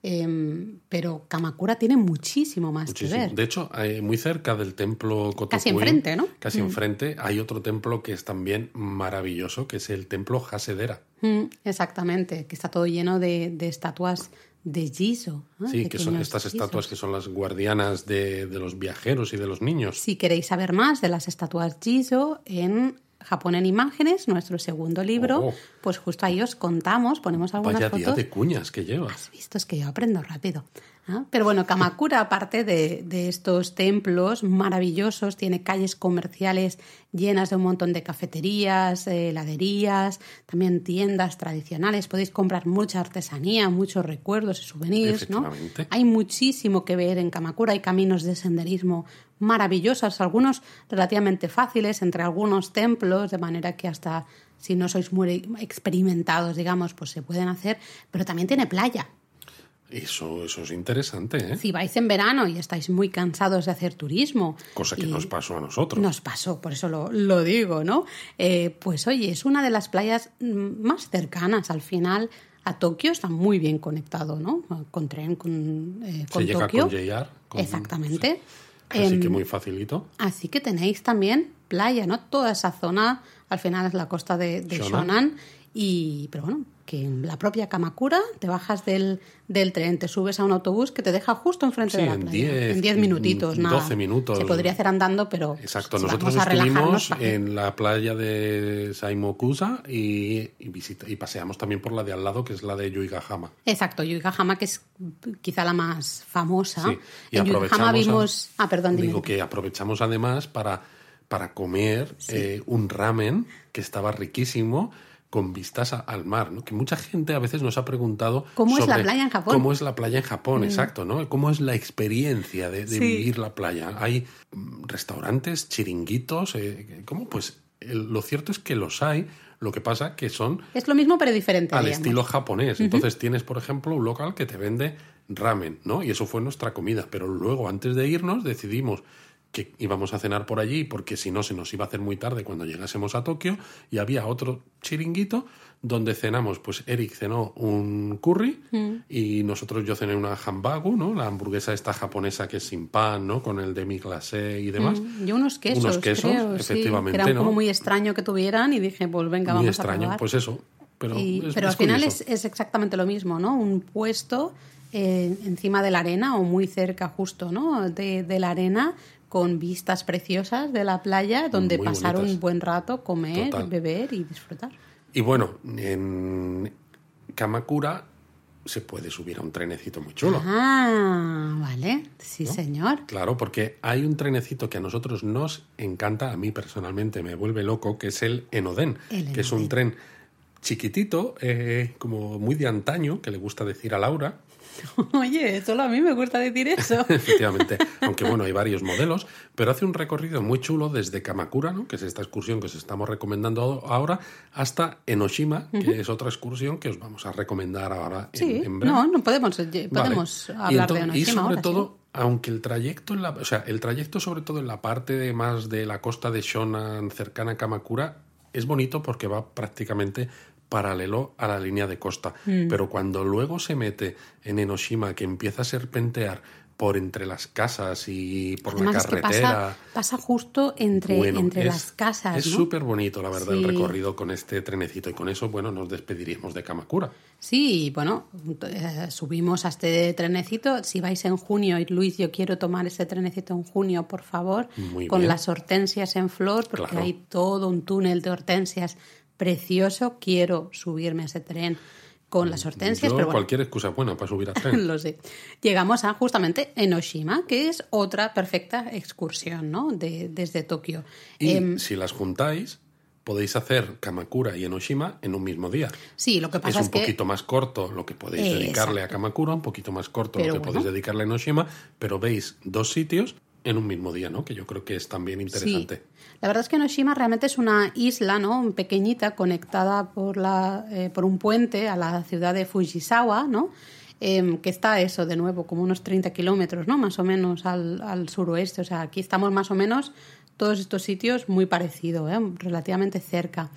A: Em, pero Kamakura tiene muchísimo más
B: Muchísimo.
A: que ver.
B: De hecho, eh, muy cerca del templo Kotokuin,
A: Casi enfrente, ¿no?
B: Casi enfrente hay otro templo que es también maravilloso, que es el templo Hasedera.
A: Mm, exactamente, que está todo lleno de, de estatuas de Jizo. ¿no?
B: Sí, que son estas estatuas que son las guardianas de, de los viajeros y de los niños.
A: Si queréis saber más de las estatuas Jizo en Japón en Imágenes, nuestro segundo libro,
B: Oh.
A: pues justo ahí os contamos, ponemos algunas
B: Vaya
A: fotos.
B: día de cuñas que llevas.
A: Has visto, es que yo aprendo rápido. ¿Ah? Pero bueno, Kamakura, aparte de, de estos templos maravillosos, tiene calles comerciales llenas de un montón de cafeterías, eh, heladerías, también tiendas tradicionales. Podéis comprar mucha artesanía, muchos recuerdos y souvenirs, ¿no? Hay muchísimo que ver en Kamakura, hay caminos de senderismo maravillosos, algunos relativamente fáciles entre algunos templos, de manera que hasta si no sois muy experimentados, digamos, pues se pueden hacer, pero también tiene playa.
B: Eso, eso es interesante, ¿eh?
A: Si vais en verano y estáis muy cansados de hacer turismo,
B: Cosa que nos pasó a nosotros.
A: nos pasó, por eso lo, lo digo, ¿no? Eh, pues oye, es una de las playas mm, más cercanas al final a Tokio, está muy bien conectado, ¿no? Con tren, con, eh, con
B: Se llega
A: Tokio.
B: con JR. con-
A: Exactamente.
B: Así que
A: Em,
B: muy facilito.
A: Así que tenéis también playa, ¿no? Toda esa zona, al final es la costa de, de
B: Shonan.
A: Shonan. Y, pero bueno, que en la propia Kamakura te bajas del, del tren, te subes a un autobús que te deja justo enfrente
B: Sí,
A: de la playa.
B: 10,
A: en 10 minutitos, nada.
B: 12 minutos.
A: Se podría hacer andando, pero
B: Exacto,
A: si
B: nosotros estuvimos en la playa de Saimokusa y, y, visita- y paseamos también por la de al lado, que es la de Yuigahama.
A: Exacto, Yuigahama, que es quizá la más famosa.
B: Sí, y
A: en Yuigahama
B: aprovechamos a-
A: vimos... Ah, perdón, dime.
B: Digo que aprovechamos además para, para comer eh, un ramen que estaba riquísimo con vistas a- al mar, ¿no? Que mucha gente a veces nos ha preguntado
A: ¿Cómo es la playa en Japón? Mm.
B: ¿Cómo es la playa en Japón? Exacto, ¿no? ¿Cómo es la experiencia de, de
A: Sí.
B: vivir la playa? Hay mm, restaurantes, chiringuitos, eh, ¿cómo? Pues el- lo cierto es que los hay, lo que pasa que son
A: Es lo mismo, pero diferente.
B: al
A: digamos.
B: estilo japonés. Entonces tienes, por ejemplo, un local que te vende ramen, ¿no? Y eso fue nuestra comida. Pero luego, antes de irnos, decidimos que íbamos a cenar por allí porque si no se nos iba a hacer muy tarde cuando llegásemos a Tokio y había otro chiringuito donde cenamos, pues Eric cenó un curry y nosotros yo cené una hambagu, ¿no? La hamburguesa esta japonesa que es sin pan, ¿no? Con el demi glacé y demás.
A: Mm, y unos quesos,
B: Unos quesos,
A: creo, sí,
B: efectivamente,
A: que era
B: ¿no?
A: como muy extraño que tuvieran y dije, pues venga,
B: Muy
A: vamos a
B: extraño,
A: probar.
B: pues eso. Pero,
A: Y-
B: es-
A: pero
B: es
A: al final es, es exactamente lo mismo, ¿no? Un puesto eh, encima de la arena o muy cerca justo, ¿no? De, de la arena con vistas preciosas de la playa donde
B: Muy
A: pasar
B: bonitas.
A: un buen rato, comer,
B: Total.
A: beber y disfrutar.
B: Y bueno, en Kamakura se puede subir a un trenecito muy chulo.
A: Ah, vale, sí señor.
B: Claro, porque hay un trenecito que a nosotros nos encanta, a mí personalmente me vuelve loco, que es el Enoden,
A: El
B: que es un tren chiquitito, eh, como muy de antaño, que le gusta decir a Laura,
A: Oye, solo a mí me gusta decir eso.
B: efectivamente, aunque bueno, hay varios modelos, pero hace un recorrido muy chulo desde Kamakura, ¿no? que es esta excursión que os estamos recomendando ahora, hasta Enoshima, que es otra excursión que os vamos a recomendar ahora
A: Sí,
B: en breve.
A: no, no podemos,
B: Vale.
A: podemos
B: Y
A: hablar de
B: Y
A: Enoshima
B: sobre
A: ahora,
B: todo,
A: sí.
B: aunque el trayecto, en la, o sea, el trayecto sobre todo en la parte de más de la costa de Shonan, cercana a Kamakura, es bonito porque va prácticamente paralelo a la línea de costa.
A: Mm.
B: Pero cuando luego se mete en Enoshima, que empieza a serpentear por entre las casas y por
A: Además
B: la
A: es que
B: carretera...
A: pasa, pasa justo entre,
B: bueno,
A: entre
B: es-
A: las casas,
B: Es
A: ¿no?
B: súper bonito, la verdad, el recorrido con este trenecito. Y con eso, bueno, nos despediríamos de Kamakura.
A: Sí, bueno, eh, subimos a este trenecito. Si vais en junio, y Luis, yo quiero tomar ese trenecito en junio, por favor,
B: Muy
A: con
B: bien.
A: las hortensias en flor, porque
B: Claro.
A: hay todo un túnel de hortensias precioso. Quiero subirme a ese tren con las hortensias,
B: Yo,
A: pero bueno,
B: cualquier excusa es buena para subir al tren.
A: lo sé. Llegamos a justamente Enoshima, que es otra perfecta excursión, ¿no? De, desde Tokio.
B: Y
A: Em,
B: si las juntáis, podéis hacer Kamakura y Enoshima en un mismo día.
A: sí, lo que
B: Es
A: pasa
B: un
A: es, que
B: poquito más corto lo que podéis dedicarle a. Kamakura, un poquito más corto
A: Pero
B: lo que
A: bueno.
B: podéis dedicarle a Enoshima, pero veis dos sitios en un mismo día, ¿no? Que yo creo que es también interesante.
A: Sí. La verdad es que Enoshima realmente es una isla, ¿no? Pequeñita, conectada por, la, eh, por un puente a la ciudad de Fujisawa, ¿no? Em, que está eso, de nuevo, como unos 30 kilómetros, ¿no? Más o menos al, al suroeste. O sea, aquí estamos más o menos todos estos sitios muy parecidos, ¿eh? relativamente cerca.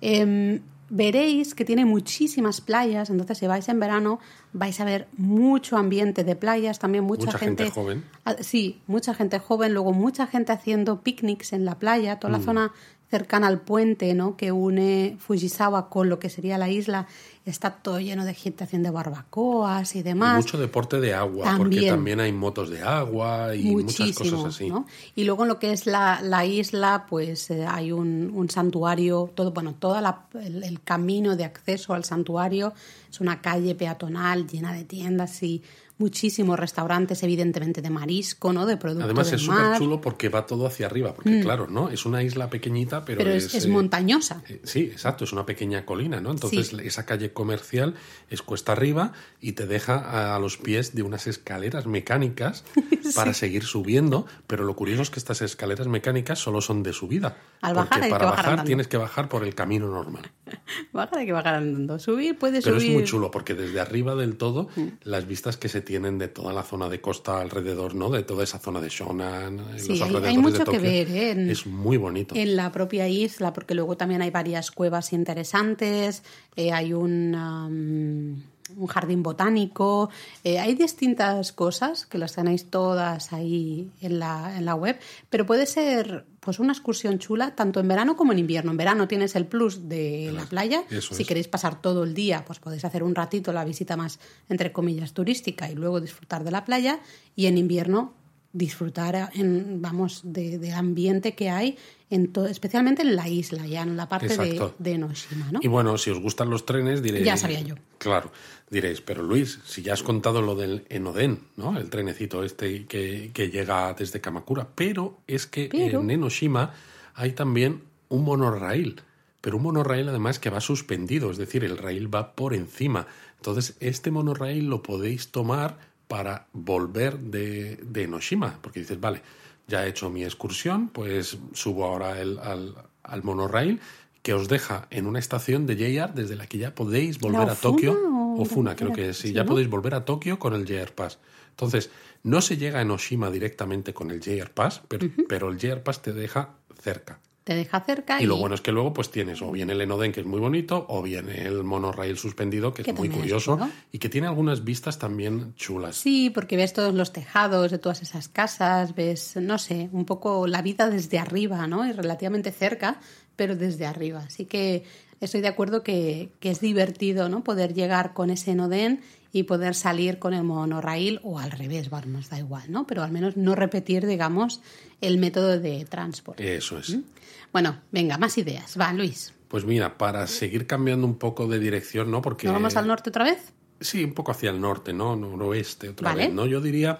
A: Em, veréis que tiene muchísimas playas, entonces si vais en verano vais a ver mucho ambiente de playas, también mucha,
B: Mucha gente joven.
A: Sí, mucha gente joven, luego mucha gente haciendo picnics en la playa, toda
B: Mm.
A: la zona cercana al puente ¿no? que une Fujisawa con lo que sería la isla, está todo lleno de gente haciendo barbacoas y
B: Y
A: demás.
B: mucho deporte de agua, porque
A: También.
B: también hay motos de agua y muchas cosas así.
A: ¿no? Y luego en lo que es la, la isla, pues eh, hay un, un santuario, todo, bueno, todo el, el camino de acceso al santuario es una calle peatonal llena de tiendas y muchísimos restaurantes, evidentemente de marisco, ¿no? De productos
B: Además
A: del
B: es súper chulo porque va todo hacia arriba, porque claro, ¿no? Es una isla pequeñita, pero,
A: pero es, es
B: eh,
A: montañosa.
B: Eh, Sí, exacto, es una pequeña colina, ¿no? Entonces
A: Sí.
B: esa calle comercial es cuesta arriba y te deja a, los pies de unas escaleras mecánicas para seguir subiendo, pero lo curioso es que estas escaleras mecánicas solo son de subida.
A: Al bajar
B: porque
A: hay que
B: para
A: bajar
B: tienes que bajar por el camino normal.
A: Bajar hay que bajar andando. Subir puede
B: Pero
A: subir.
B: es muy chulo porque desde arriba del todo
A: Mm.
B: las vistas que se tienen de toda la zona de costa alrededor, ¿no? De toda esa zona de Shonan,
A: Sí,
B: los
A: hay- mucho
B: de
A: que ver, ¿eh? En-
B: Es muy bonito.
A: en la propia isla, porque luego también hay varias cuevas interesantes, eh, hay un, um, un jardín botánico, eh, hay distintas cosas que las tenéis todas ahí en la, en la web, pero puede ser pues una excursión chula tanto en verano como en invierno. En verano tienes el plus de la playa, si
B: es.
A: queréis pasar todo el día, pues podéis hacer un ratito la visita más, entre comillas, turística y luego disfrutar de la playa, y en invierno disfrutar en, vamos de- del ambiente que hay en to- especialmente en la isla ya en la parte de, de Enoshima ¿no?
B: Y bueno, si os gustan los trenes, diréis.
A: Ya sabía yo.
B: Claro, diréis, pero Luis, si ya has contado lo del Enoden, ¿no? El trenecito este que, que llega desde Kamakura. Pero es que
A: Pero-
B: en Enoshima hay también un monorraíl. Pero un monorraíl además que va suspendido, es decir, el raíl va por encima. Entonces, este monorraíl lo podéis tomar para volver de, de Enoshima. Porque dices, vale, ya he hecho mi excursión, pues subo ahora el- al, al monorraíl que os deja en una estación de JR desde la que ya podéis volver a Tokio.
A: o-
B: Funa, creo que sí, ya podéis volver a Tokio con el JR Pass. Entonces, no se llega a Enoshima directamente con el JR Pass, pero, pero el JR Pass te deja cerca.
A: Te deja cerca.
B: Y, lo bueno es que luego pues tienes o bien el Enoden, que es muy bonito, o bien el monorail suspendido, que, es muy curioso, y que tiene algunas vistas también chulas.
A: Sí, porque ves todos los tejados de todas esas casas, ves, no sé, un poco la vida desde arriba, ¿no? Y relativamente cerca, pero desde arriba. Así que estoy de acuerdo que, que es divertido, ¿no? Poder llegar con ese Enoden y poder salir con el monorail o al revés, nos da igual, ¿no? Pero al menos no repetir, digamos, el método de transporte.
B: Eso es. ¿Mm?
A: Bueno, venga, más ideas. Va, Luis.
B: Pues mira, para seguir cambiando un poco de dirección, ¿no? Porque...
A: ¿No vamos al norte otra vez?
B: Sí, un poco hacia el norte, ¿no? Noroeste otra vez, ¿no? Yo diría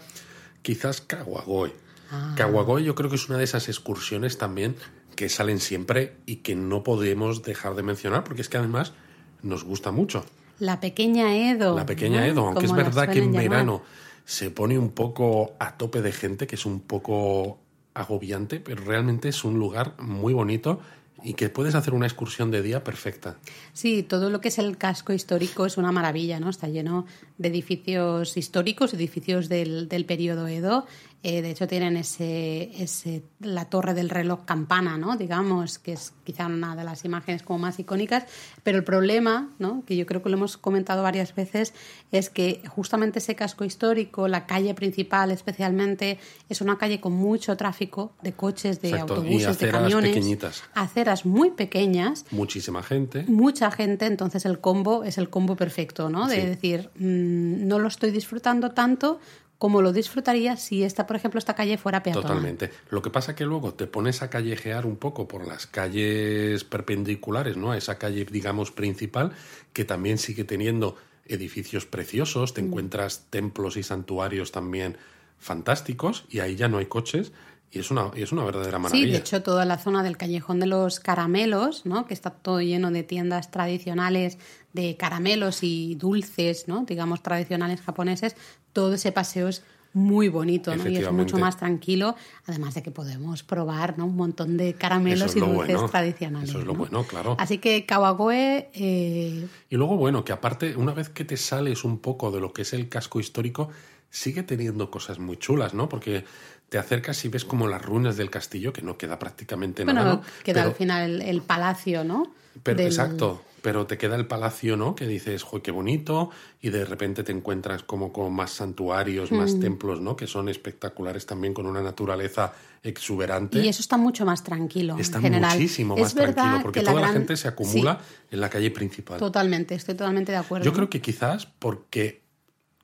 B: quizás Caguagoy. Ah. Caguagoy yo creo que es una de esas excursiones también que salen siempre y que no podemos dejar de mencionar porque es que además nos gusta mucho.
A: La pequeña Edo.
B: La pequeña Edo, aunque es verdad que en verano se pone un poco a tope de gente, que es un poco agobiante, pero realmente es un lugar muy bonito y que puedes hacer una excursión de día perfecta.
A: Sí, todo lo que es el casco histórico es una maravilla, ¿no? Está lleno de edificios históricos, edificios del, del periodo Edo, eh, de hecho, tienen ese, ese, la torre del reloj campana, ¿no? digamos, que es quizá una de las imágenes como más icónicas. Pero el problema, ¿no? que yo creo que lo hemos comentado varias veces, es que justamente ese casco histórico, la calle principal especialmente, es una calle con mucho tráfico de coches, de autobuses, de camiones. Pequeñitas. Aceras muy pequeñas.
B: Muchísima gente.
A: Mucha gente, entonces el combo es el combo perfecto, ¿no? De decir, mm, no lo estoy disfrutando tanto como lo disfrutaría si esta, por ejemplo, esta calle fuera peatonal.
B: Totalmente. Lo que pasa que luego te pones a callejear un poco por las calles perpendiculares, ¿no? A esa calle, digamos, principal, que también sigue teniendo edificios preciosos, te mm. encuentras templos y santuarios también fantásticos y ahí ya no hay coches y es una, es una verdadera maravilla.
A: Sí, de hecho, toda la zona del callejón de los caramelos, ¿no? que está todo lleno de tiendas tradicionales de caramelos y dulces, ¿no? digamos, tradicionales japoneses, todo ese paseo es muy bonito ¿no? y es mucho más tranquilo, además de que podemos probar ¿no? un montón de caramelos y dulces tradicionales.
B: Eso es lo bueno, claro.
A: Así que Kawagoe... Eh...
B: Y luego, bueno, que aparte, una vez que te sales un poco de lo que es el casco histórico, sigue teniendo cosas muy chulas, ¿no? Porque te acercas y ves como las ruinas del castillo, que no queda prácticamente nada. Bueno,
A: queda al final el, palacio, ¿no?
B: Pero, Exacto, pero te queda el palacio, ¿no? Que dices, ¡joder, qué bonito! Y de repente te encuentras como con más santuarios, más mm. templos, ¿no? Que son espectaculares también con una naturaleza exuberante.
A: Y eso está mucho más tranquilo.
B: Está
A: en general.
B: muchísimo más tranquilo, porque toda la, gente se acumula en la calle principal.
A: Totalmente, estoy totalmente de acuerdo.
B: Yo creo que quizás porque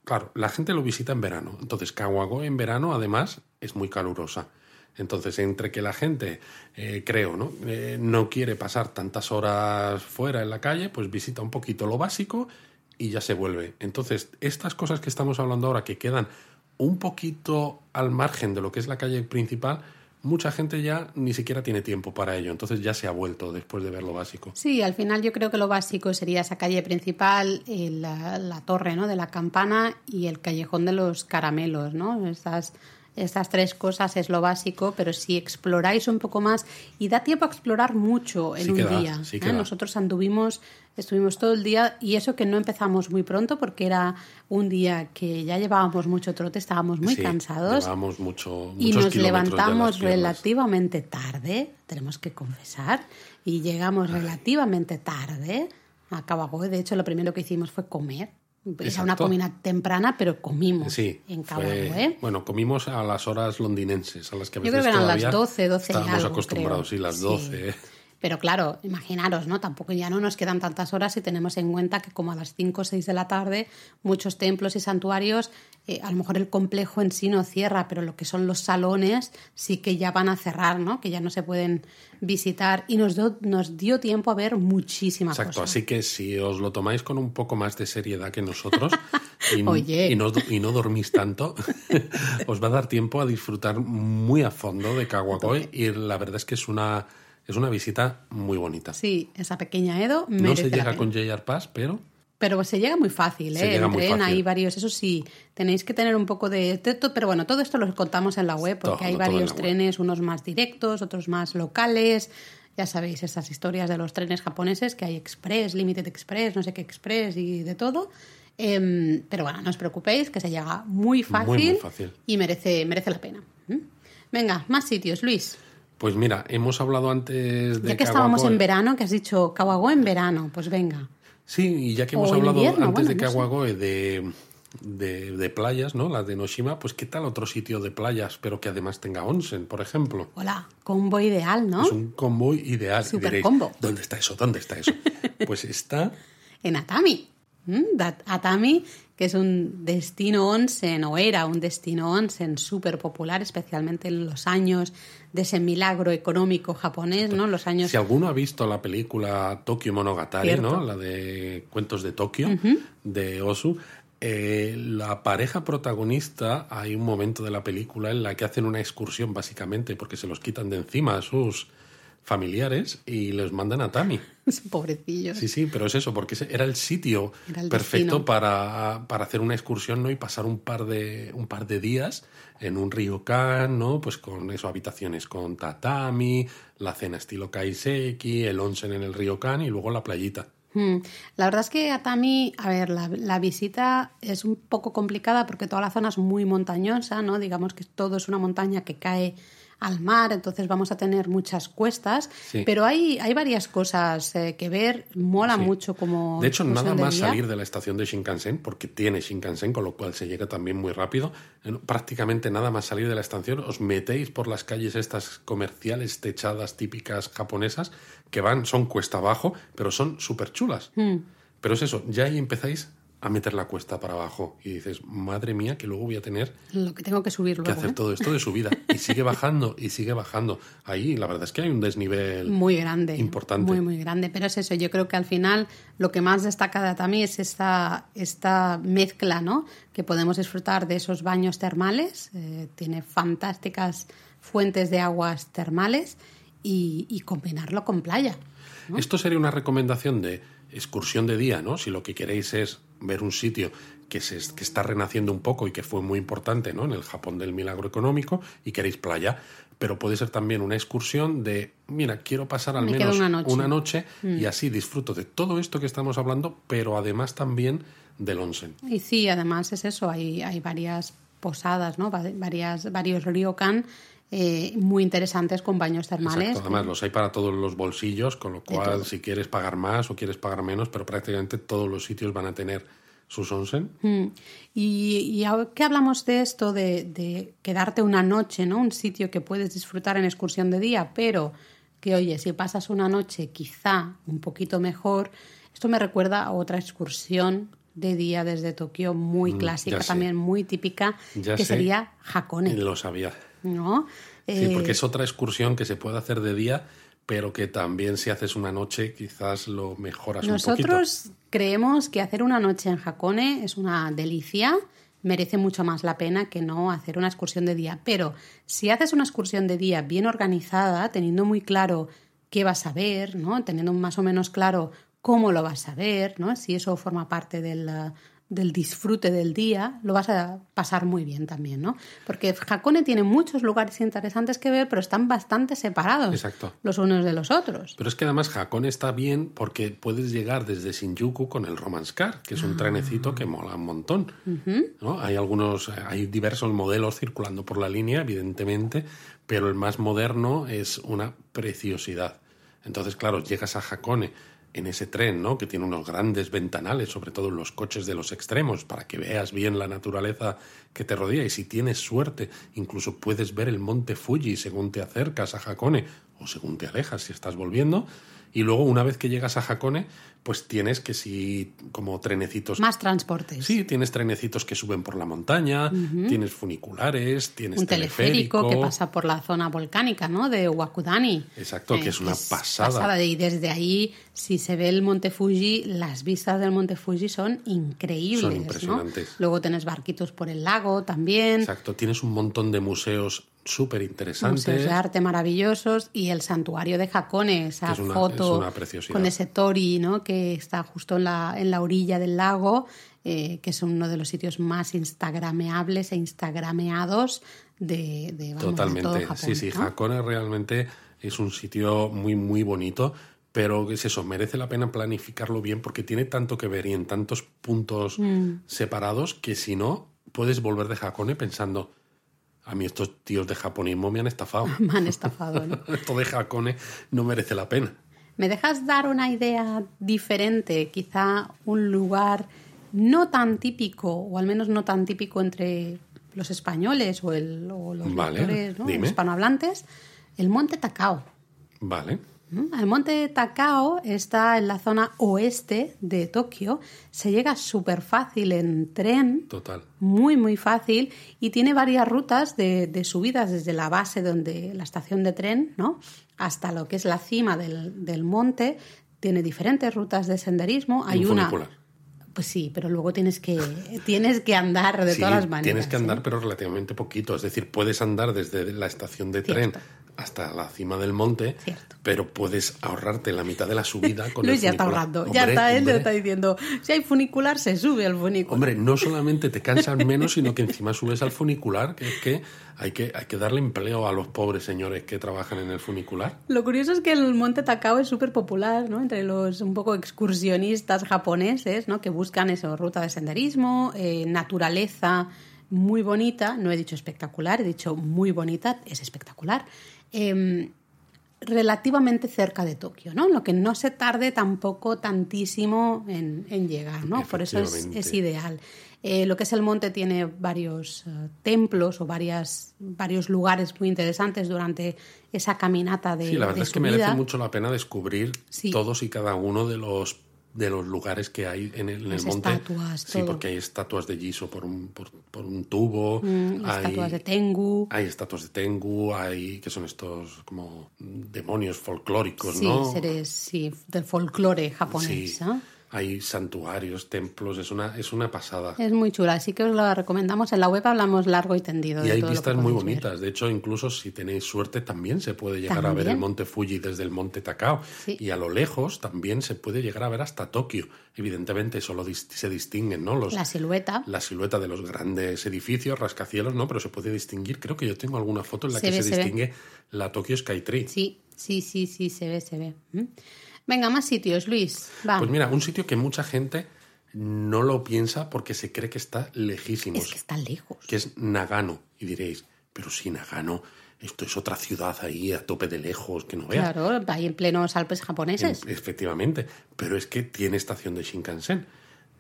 B: Claro, la gente lo visita en verano. Entonces, Caguago en verano, además, es muy calurosa. Entonces, entre que la gente, eh, creo, ¿no? Eh, no quiere pasar tantas horas fuera en la calle, pues visita un poquito lo básico y ya se vuelve. Entonces, estas cosas que estamos hablando ahora, que quedan un poquito al margen de lo que es la calle principal, mucha gente ya ni siquiera tiene tiempo para ello, entonces ya se ha vuelto después de ver lo básico.
A: Sí, al final yo creo que lo básico sería esa calle principal, eh, la, la, torre ¿no? de la campana y el callejón de los caramelos, ¿no? Estas estas tres cosas es lo básico, pero si exploráis un poco más, y da tiempo a explorar mucho en un día. ¿eh? Nosotros anduvimos, estuvimos todo el día, y eso que no empezamos muy pronto, porque era un día que ya llevábamos mucho trote, estábamos muy cansados.
B: Llevábamos mucho,
A: y nos levantamos relativamente tarde, tenemos que confesar, y llegamos relativamente tarde a Cabagoy. De hecho, lo primero que hicimos fue comer era una comida temprana, pero comimos en Cabo ¿eh?
B: Bueno, comimos a las horas londinenses, a las que a
A: Yo creo que eran las 12, 12
B: Estábamos acostumbrados, sí, las 12.
A: Pero claro, imaginaros, ¿no? Tampoco ya no nos quedan tantas horas si tenemos en cuenta que como a las 5 o 6 de la tarde muchos templos y santuarios, eh, a lo mejor el complejo en sí no cierra, pero lo que son los salones sí que ya van a cerrar, ¿no? Que ya no se pueden visitar y nos, nos dio tiempo a ver muchísimas
B: Exacto, así que si os lo tomáis con un poco más de seriedad que nosotros y,
A: y,
B: no, y no dormís tanto, os va a dar tiempo a disfrutar muy a fondo de Kawagoy y la verdad es que es una es una visita muy bonita.
A: Sí, esa pequeña Edo
B: No se llega con JR Pass, pero...
A: Pero se llega muy fácil, ¿eh? Se llega muy fácil. hay varios, eso sí, tenéis que tener un poco de... Pero bueno, todo esto lo contamos en la web porque hay varios trenes, unos más directos, otros más locales. Ya sabéis, esas historias de los trenes japoneses, que hay Express, Limited Express, no sé qué Express y de todo. Em, pero bueno, no os preocupéis, que se llega muy fácil, y merece, merece la pena. ¿Mm? Venga, más sitios, Luis.
B: Pues mira, hemos hablado antes de
A: Ya que estábamos en verano, que has dicho Kawagoe en verano, pues venga.
B: Sí, y ya que hemos hablado
A: invierno,
B: antes
A: bueno,
B: de
A: no sé.
B: Kawagoe de, de, de playas, ¿no? Las de Noshima, pues ¿qué tal otro sitio de playas, pero que además tenga onsen, por ejemplo?
A: Hola, combo ideal, ¿no?
B: Es un convoy ideal.
A: Super
B: diréis,
A: combo.
B: ¿Dónde está eso? ¿Dónde está eso? pues está
A: En Atami. ¿Mm? Atami, que es un destino onsen, o era un destino onsen súper popular, especialmente en los años de ese milagro económico japonés, ¿no? Los años
B: Si alguno ha visto la película Tokyo Monogatari,
A: Cierto.
B: ¿no? La de Cuentos de Tokio, de Osu, eh, la pareja protagonista, hay un momento de la película en la que hacen una excursión, básicamente, porque se los quitan de encima a sus familiares y les mandan a Tami. Sí, sí, pero es eso, porque era el sitio
A: Era el
B: perfecto para, para hacer una excursión, ¿no? Y pasar un par de, un par de días en un ryokan, ¿no? Pues con eso, habitaciones con tatami, la cena estilo kaiseki, el onsen en el ryokan y luego la playita.
A: Mm. La verdad es que Atami, a ver, la, la visita es un poco complicada porque toda la zona es muy montañosa, ¿no? Digamos que todo es una montaña que cae al mar, entonces vamos a tener muchas cuestas,
B: Sí.
A: pero hay, hay varias cosas eh, que ver, mola
B: Sí.
A: mucho como...
B: De hecho, nada más
A: día.
B: salir de la estación de Shinkansen, porque tiene Shinkansen, con lo cual se llega también muy rápido. Prácticamente nada más salir de la estación, os metéis por las calles estas comerciales techadas típicas japonesas, que van, son cuesta abajo, pero son súper chulas.
A: Hmm.
B: Pero es eso, ya ahí empezáis a meter la cuesta para abajo y dices, madre mía, que luego voy a tener
A: Lo que tengo que subir
B: que hacer
A: ¿eh?
B: todo esto de su vida. Y sigue bajando y sigue bajando. Ahí la verdad es que hay un desnivel
A: Muy grande.
B: importante.
A: Muy, muy grande. Pero es eso, yo creo que al final lo que más destaca de Atami es esta, esta mezcla, ¿no? Que podemos disfrutar de esos baños termales. eh, tiene fantásticas fuentes de aguas termales y, y combinarlo con playa.
B: Esto sería una recomendación de excursión de día, ¿no? Si lo que queréis es ver un sitio que, se, que está renaciendo un poco y que fue muy importante, ¿no? En el Japón del milagro económico y queréis playa. Pero puede ser también una excursión de, mira, quiero pasar al
A: Me
B: menos
A: una noche. Mm.
B: noche y así disfruto de todo esto que estamos hablando, pero además también del onsen.
A: Y sí, además es eso, hay, hay varias posadas, ¿no? Va- Varias, varios ryokan eh, muy interesantes con baños termales.
B: Exacto, además los hay para todos los bolsillos, con lo cual si quieres pagar más o quieres pagar menos, pero prácticamente todos los sitios van a tener sus onsen.
A: Mm. Y, y que hablamos de esto, de, de quedarte una noche, ¿no? Un sitio que puedes disfrutar en excursión de día, pero que, oye, si pasas una noche quizá un poquito mejor, esto me recuerda a otra excursión de día desde Tokio, muy clásica,
B: Mm, sé.
A: también muy típica,
B: Ya
A: que
B: sé.
A: sería Hakone,
B: Lo sabía.
A: ¿No?
B: Sí,
A: Eh,
B: porque es otra excursión que se puede hacer de día, pero que también si haces una noche quizás lo mejoras un poquito.
A: Nosotros creemos que hacer una noche en Hakone es una delicia, merece mucho más la pena que no hacer una excursión de día. Pero si haces una excursión de día bien organizada, teniendo muy claro qué vas a ver, ¿no? teniendo más o menos claro cómo lo vas a ver, ¿no? si eso forma parte del, del disfrute del día, lo vas a pasar muy bien también, ¿no? Porque Hakone tiene muchos lugares interesantes que ver, pero están bastante separados
B: Exacto.
A: los unos de los otros.
B: Pero es que además Hakone está bien porque puedes llegar desde Shinjuku con el Romance Car, que es un trenecito que mola un montón. ¿no? Hay algunos, hay diversos modelos circulando por la línea, evidentemente, pero el más moderno es una preciosidad. Entonces, claro, llegas a Hakone en ese tren, ¿no? Que tiene unos grandes ventanales, sobre todo en los coches de los extremos, para que veas bien la naturaleza que te rodea. Y si tienes suerte, incluso puedes ver el monte Fuji según te acercas a Hakone o según te alejas si estás volviendo. Y luego, una vez que llegas a Hakone, pues tienes que si como trenecitos.
A: Más transportes.
B: Sí, tienes trenecitos que suben por la montaña, tienes funiculares, tienes
A: un teleférico, que pasa por la zona volcánica, ¿no? De Wakudani.
B: Exacto, que es una pasada.
A: Y desde ahí, si se ve el Monte Fuji, las vistas del Monte Fuji son increíbles.
B: Son
A: ¿no?
B: impresionantes.
A: Luego tenés barquitos por el lago también.
B: Exacto, tienes un montón de museos súper interesantes.
A: Museos de arte maravillosos y el santuario de Hakone, esa
B: es una-
A: foto
B: es una preciosidad.
A: con ese tori, ¿no? Que está justo en la, en la orilla del lago, eh, que es uno de los sitios más instagrameables e instagrameados de, de, vamos,
B: Totalmente.
A: todo Japón.
B: sí, sí,
A: ¿no?
B: Hakone realmente es un sitio muy, muy bonito, pero es eso, merece la pena planificarlo bien porque tiene tanto que ver y en tantos puntos
A: Mm.
B: separados que si no, puedes volver de Hakone pensando, a mí estos tíos de japonismo me han estafado.
A: Me han estafado, ¿no?
B: Esto de Hakone no merece la pena.
A: ¿Me dejas dar una idea diferente? Quizá un lugar no tan típico, o al menos no tan típico entre los españoles o, el, o los
B: Vale,
A: lectores, ¿no?
B: dime.
A: hispanohablantes, el monte Takao.
B: Vale.
A: ¿Mm? El monte Takao está en la zona oeste de Tokio. Se llega súper fácil en tren,
B: Total.
A: muy, muy fácil, y tiene varias rutas de, de subidas desde la base donde la estación de tren, ¿no? Hasta lo que es la cima del, del monte. Tiene diferentes rutas de senderismo. Hay
B: En
A: una.
B: funicular.
A: Pues sí, pero luego tienes que, tienes que andar de
B: Sí,
A: todas las maneras.
B: Tienes que
A: ¿eh?
B: andar, pero relativamente poquito. Es decir, puedes andar desde la estación de tren. Hasta la cima del monte,
A: Cierto.
B: pero puedes ahorrarte la mitad de la subida con
A: Luis
B: el
A: ya está ahorrando. ya está, él
B: hombre.
A: está diciendo, si hay funicular, se sube al funicular.
B: Hombre, no solamente te cansas menos, sino que encima subes al funicular, que es que hay que, hay que darle empleo a los pobres señores que trabajan en el funicular.
A: Lo curioso es que el monte Takao es súper popular, ¿no? Entre los un poco excursionistas japoneses, ¿no? Que buscan eso, ruta de senderismo, eh, naturaleza muy bonita. No he dicho espectacular, he dicho muy bonita, es espectacular. Em, relativamente cerca de Tokio, ¿no? Lo que no se tarde tampoco tantísimo en, en llegar, ¿no? Por eso es, ideal. Eh, lo que es el monte tiene varios eh, templos o varias, varios lugares muy interesantes durante esa caminata de
B: Sí, la verdad
A: de
B: es que merece mucho la pena descubrir
A: Sí.
B: todos y cada uno de los de los lugares que hay en el, en el monte.
A: estatuas,
B: sí,
A: todo.
B: porque hay estatuas de Giso por un, por, por un tubo.
A: Mm,
B: hay,
A: estatuas de Tengu.
B: Hay estatuas de Tengu, hay que son estos como demonios folclóricos,
A: sí,
B: ¿no?
A: seres sí, del folclore japonés.
B: Sí. Hay santuarios, templos, es una, es una pasada.
A: Es muy chula, así que os lo recomendamos. En la web hablamos largo y tendido.
B: Y
A: de
B: hay
A: todo
B: vistas muy
A: ver.
B: bonitas. De hecho, incluso si tenéis suerte, también se puede llegar a ver el monte Fuji desde el monte Takao.
A: Sí.
B: Y a lo lejos también se puede llegar a ver hasta Tokio. Evidentemente, solo dis- se distinguen ¿no? Los,
A: La silueta.
B: la silueta de los grandes edificios, rascacielos, ¿no? Pero se puede distinguir. Creo que yo tengo alguna foto en la
A: Se
B: que
A: ve,
B: se, distingue la Tokyo Skytree.
A: Sí, sí, sí, sí, se ve, se ve. ¿Mm? Venga, más sitios, Luis. Va.
B: Pues mira, un sitio que mucha gente no lo piensa porque se cree que está lejísimos.
A: es que está lejos.
B: que es Nagano. Y diréis, pero si Nagano, esto es otra ciudad ahí a tope de lejos, que no veas.
A: Claro, ahí en plenos Alpes japoneses.
B: En- efectivamente, pero es que tiene estación de Shinkansen.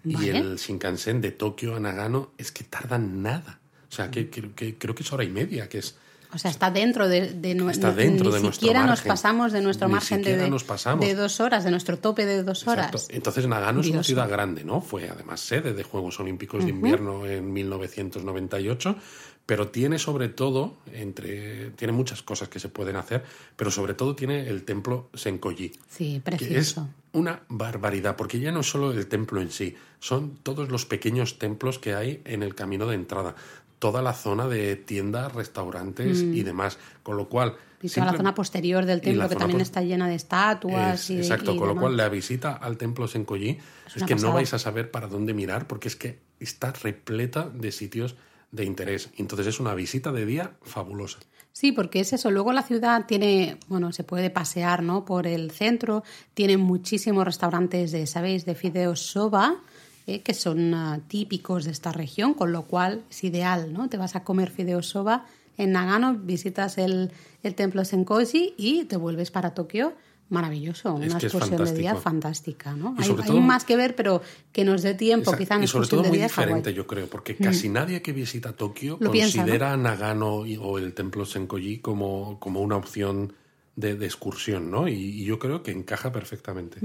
B: Y el Shinkansen de Tokio a Nagano es que tarda nada. O sea, que, que- que creo que es hora y media, que es...
A: O sea, está dentro de, de nue-
B: Está dentro
A: ni
B: de nuestro
A: siquiera nos pasamos de nuestro
B: Ni
A: margen de,
B: siquiera
A: de-
B: nos pasamos.
A: de dos horas, de nuestro tope de dos horas.
B: Exacto. Entonces Nagano es una ciudad grande, ¿no? Fue además sede de Juegos Olímpicos de Invierno en 1998, pero tiene sobre todo, entre, tiene muchas cosas que se pueden hacer, pero sobre todo tiene el templo Senkoji.
A: Sí,
B: que es
A: precioso.
B: una barbaridad, porque ya no es solo el templo en sí, son todos los pequeños templos que hay en el camino de entrada, toda la zona de tiendas, restaurantes y demás, con lo cual...
A: Mm. Y toda la zona posterior del templo, que también está llena de estatuas.
B: es-
A: y de-
B: exacto,
A: y
B: con lo cual la visita al templo Senkoji es,
A: una
B: que no vais a saber para dónde mirar porque es que está repleta de sitios de interés. Entonces es una visita de día fabulosa.
A: Sí, porque es eso. Luego la ciudad tiene, bueno, se puede pasear, ¿no? Por el centro. Tiene muchísimos restaurantes de, ¿sabéis? De fideos soba, eh, que son ah, típicos de esta región, con lo cual es ideal, ¿no? Te vas a comer fideos soba en Nagano, visitas el, el templo Senkoji y te vuelves para Tokio. Maravilloso, una excursión de día fantástica, ¿no? Hay,
B: todo-
A: más que ver, pero que nos dé tiempo, quizá en
B: y sobre todo
A: de
B: muy diferente, yo creo, porque casi nadie que visita Tokio
A: Lo piensa,
B: considera a Nagano o el templo Senkoji como, como una opción de, excursión, ¿no? Y, yo creo que encaja perfectamente.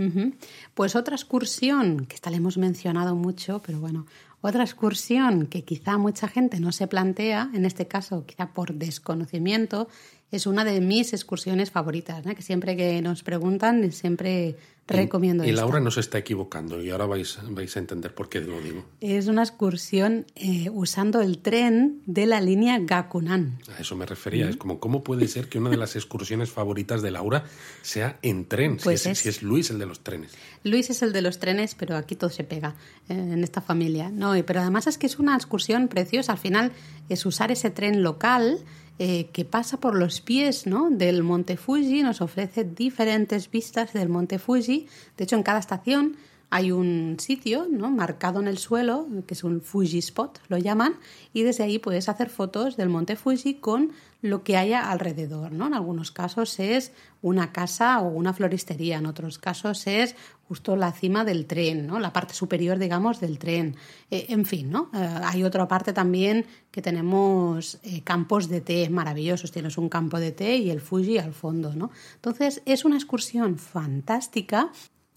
A: Pues otra excursión, que esta la hemos mencionado mucho, pero bueno, otra excursión que quizá mucha gente no se plantea, en este caso quizá por desconocimiento, es una de mis excursiones favoritas, ¿no? que siempre que nos preguntan, siempre recomiendo
B: Y
A: esta.
B: Laura no se está equivocando y ahora vais, vais a entender por qué lo digo.
A: Es una excursión eh, usando el tren de la línea Gakunan.
B: A eso me refería. Es como, ¿cómo puede ser que una de las excursiones favoritas de Laura sea en tren?
A: Pues
B: si, es,
A: es.
B: si es Luis el de los trenes.
A: Luis es el de los trenes, pero aquí todo se pega eh, en esta familia. No, y- pero además es que es una excursión preciosa. Al final es usar ese tren local eh, que pasa por los pies ¿no? del Monte Fuji, nos ofrece diferentes vistas del Monte Fuji. De hecho, en cada estación hay un sitio ¿no? marcado en el suelo, que es un Fuji Spot, lo llaman, y desde ahí puedes hacer fotos del monte Fuji con lo que haya alrededor. ¿no? En algunos casos es una casa o una floristería, en otros casos es justo la cima del tren, ¿no? la parte superior, digamos, del tren. Eh, en fin, ¿no? Eh, hay otra parte también que tenemos eh, campos de té maravillosos. Tienes un campo de té y el Fuji al fondo. ¿no? Entonces, es una excursión fantástica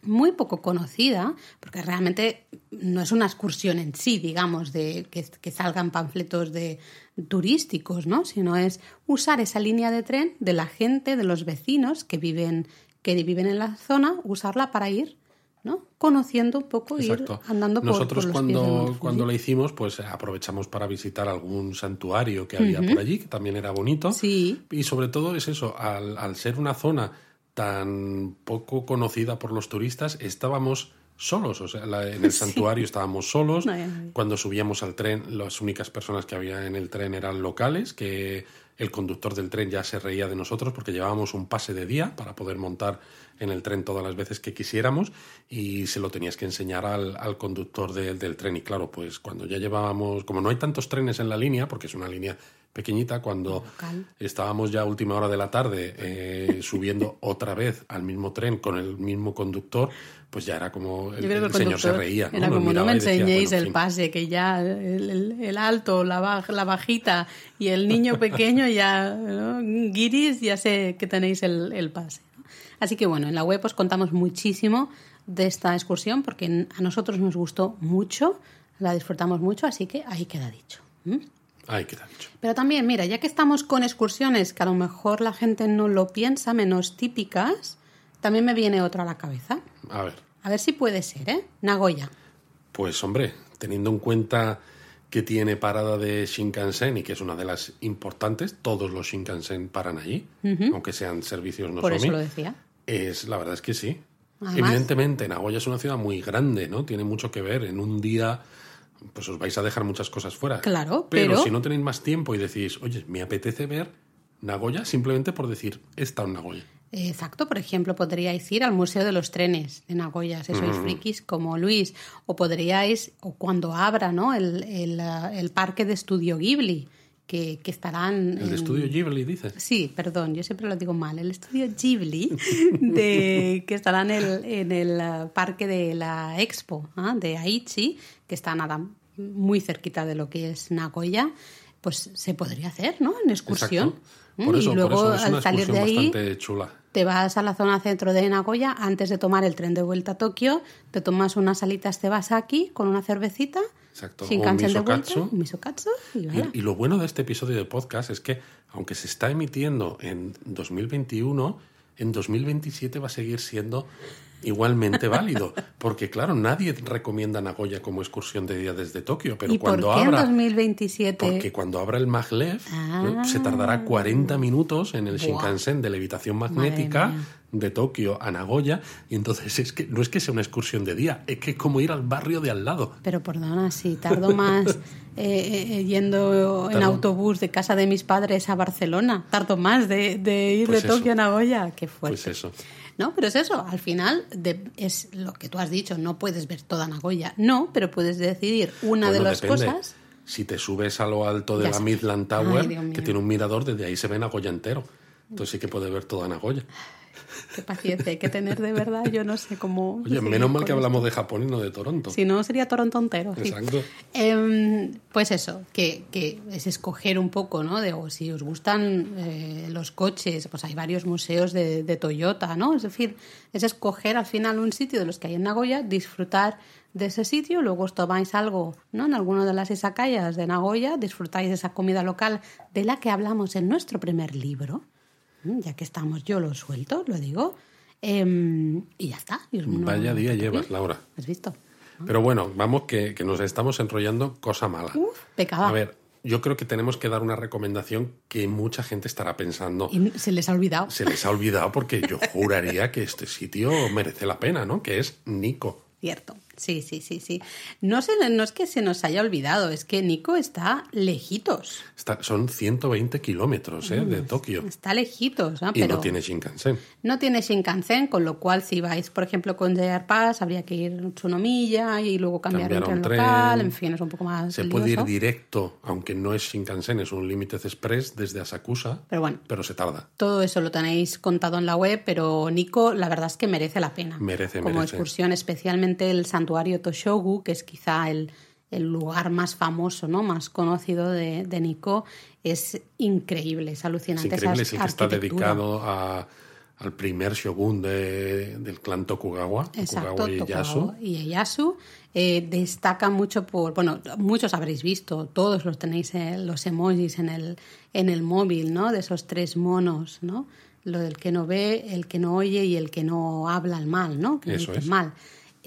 A: muy poco conocida, porque realmente no es una excursión en sí, digamos, de que, salgan panfletos de turísticos, ¿no? Sino es usar esa línea de tren de la gente, de los vecinos que viven, que viven en la zona, usarla para ir ¿no? conociendo un poco y ir andando por,
B: Nosotros
A: por los
B: cuando, cuando la hicimos, pues aprovechamos para visitar algún santuario que había por allí, que también era bonito.
A: Sí.
B: Y sobre todo es eso, al, al ser una zona tan poco conocida por los turistas, estábamos solos, o sea, en el santuario estábamos solos. Cuando subíamos al tren, las únicas personas que había en el tren eran locales, que el conductor del tren ya se reía de nosotros porque llevábamos un pase de día para poder montar en el tren todas las veces que quisiéramos y se lo tenías que enseñar al, al conductor del tren. Y claro, pues cuando ya llevábamos, como no hay tantos trenes en la línea, porque es una línea pequeñita, cuando estábamos ya a última hora de la tarde eh, subiendo otra vez al mismo tren con el mismo conductor, pues ya era como el, señor se reía.
A: Era como no me enseñéis el pase, que ya el, alto, la, la bajita y el niño pequeño ya, guiris, ya sé que tenéis el, pase. Así que bueno, en la web os contamos muchísimo de esta excursión porque a nosotros nos gustó mucho, la disfrutamos mucho, así que ahí queda dicho. Pero también, mira, ya que estamos con excursiones que a lo mejor la gente no lo piensa, menos típicas, también me viene otra a la cabeza.
B: A ver.
A: A ver si puede ser, ¿eh? Nagoya.
B: Pues hombre, teniendo en cuenta que tiene parada de Shinkansen y que es una de las importantes, todos los Shinkansen paran allí, aunque sean servicios no
A: Por eso lo decía.
B: Es, la verdad es que sí. Evidentemente, Nagoya es una ciudad muy grande, ¿no? Tiene mucho que ver. En un día pues os vais a dejar muchas cosas fuera.
A: Claro,
B: pero, pero... si no tenéis más tiempo y decís, oye, me apetece ver Nagoya, simplemente por decir, está en Nagoya.
A: Exacto, por ejemplo, podríais ir al Museo de los Trenes de Nagoya, si sois frikis como Luis, o podríais, o cuando abra ¿no? el, el, el parque de estudio Ghibli, que, que estarán...
B: ¿El estudio Ghibli, dices?
A: Sí, perdón, yo siempre lo digo mal. El estudio Ghibli, de, que estará en el, en el uh, parque de la Expo ¿ah? de Aichi, que está nada muy cerquita de lo que es Nagoya, pues se podría hacer, ¿no? En excursión.
B: Por eso, y luego al salir de ahí chula.
A: te vas a la zona centro de Nagoya antes de tomar el tren de vuelta a Tokio, te tomas unas alitas te vas aquí con una cervecita
B: Exacto.
A: Sin
B: un
A: misokatsu.
B: y, y, lo bueno de este episodio de podcast es que, aunque se está emitiendo en 2021, en 2027 va a seguir siendo igualmente válido. Porque, claro, nadie recomienda Nagoya como excursión de día desde Tokio. Pero
A: ¿Y
B: cuando
A: por qué
B: abra.
A: en 2027?
B: Porque cuando abra el maglev,
A: Ah.
B: se tardará 40 minutos en el Shinkansen de levitación magnética de Tokio a Nagoya. Y entonces es que no es que sea una excursión de día, es que es como ir al barrio de al lado.
A: Pero perdona, si tardo más eh, eh, yendo en autobús de casa de mis padres a Barcelona, tardo más de, de ir
B: Pues
A: de
B: eso.
A: Tokio a Nagoya. Qué fuerte.
B: Pues eso.
A: No, pero es eso, al final de- es lo que tú has dicho, no puedes ver toda Nagoya, no, pero puedes decidir una de
B: Bueno,
A: las
B: depende.
A: cosas.
B: Si te subes a lo alto de
A: Ya
B: la. Midland Tower, que tiene un mirador, desde ahí se ve Nagoya entero. Entonces sí que puedes ver toda Nagoya.
A: Qué paciencia hay que tener de verdad, yo no sé cómo.
B: Oye, menos mal que hablamos de Japón y no de Toronto.
A: Si no, sería Toronto entero. sí.
B: Exacto.
A: Em, pues eso, que, que es escoger un poco, ¿no? De, o si os gustan eh, los coches, pues hay varios museos de, de Toyota, ¿no? Es decir, es escoger al final un sitio de los que hay en Nagoya, disfrutar de ese sitio, luego os tomáis algo, ¿no? En alguno de las izakayas de Nagoya, disfrutáis de esa comida local de la que hablamos en nuestro primer libro. Ya que estamos, yo lo suelto, lo digo, em, y ya está. Y
B: Vaya día llevas, Laura.
A: ¿Has visto?
B: Pero bueno, vamos que, que nos estamos enrollando cosa mala.
A: Uf, pecado.
B: A ver, yo creo que tenemos que dar una recomendación que mucha gente estará pensando.
A: Y se les ha olvidado.
B: Se les ha olvidado porque yo juraría que este sitio merece la pena, ¿no? Que es Nico.
A: Cierto. Sí, sí, sí, sí. No, se, no es que se nos haya olvidado, es que Nico está lejitos.
B: Está, son 120 kilómetros ¿eh? de Tokio.
A: Está lejitos, ¿no?
B: Y
A: Pero
B: no tiene Shinkansen.
A: no tiene Shinkansen, con lo cual si vais, por ejemplo, con JR Pass, habría que ir Tsunomiya y luego cambiar,
B: Cambiar
A: un
B: un
A: tren local, en fin, es un poco más
B: Se puede ir directo, aunque no es Shinkansen, es un Limited Express desde Asakusa,
A: Pero bueno,
B: pero se tarda.
A: Todo eso lo tenéis contado en la web, pero Nico, la verdad es que merece la pena.
B: Merece,
A: Como
B: merece.
A: excursión, especialmente el santuario Toshogu, que es quizá el, el lugar más famoso, ¿no? más conocido de, de Nico, es increíble, es
B: Es
A: alucinante.
B: increíble,
A: esa
B: es el que está dedicado a- al primer shogun de- del clan Tokugawa,
A: Exacto,
B: Tokugawa Ieyasu.
A: Tokugawa y Ieyasu. Eh, destaca mucho por, bueno, muchos habréis visto, todos los tenéis eh, los emojis en el, en el móvil, ¿no? De esos tres monos, ¿no? Lo del que no ve, el que no oye y el que no habla el mal, ¿no? Que
B: Eso
A: dice
B: es.
A: mal.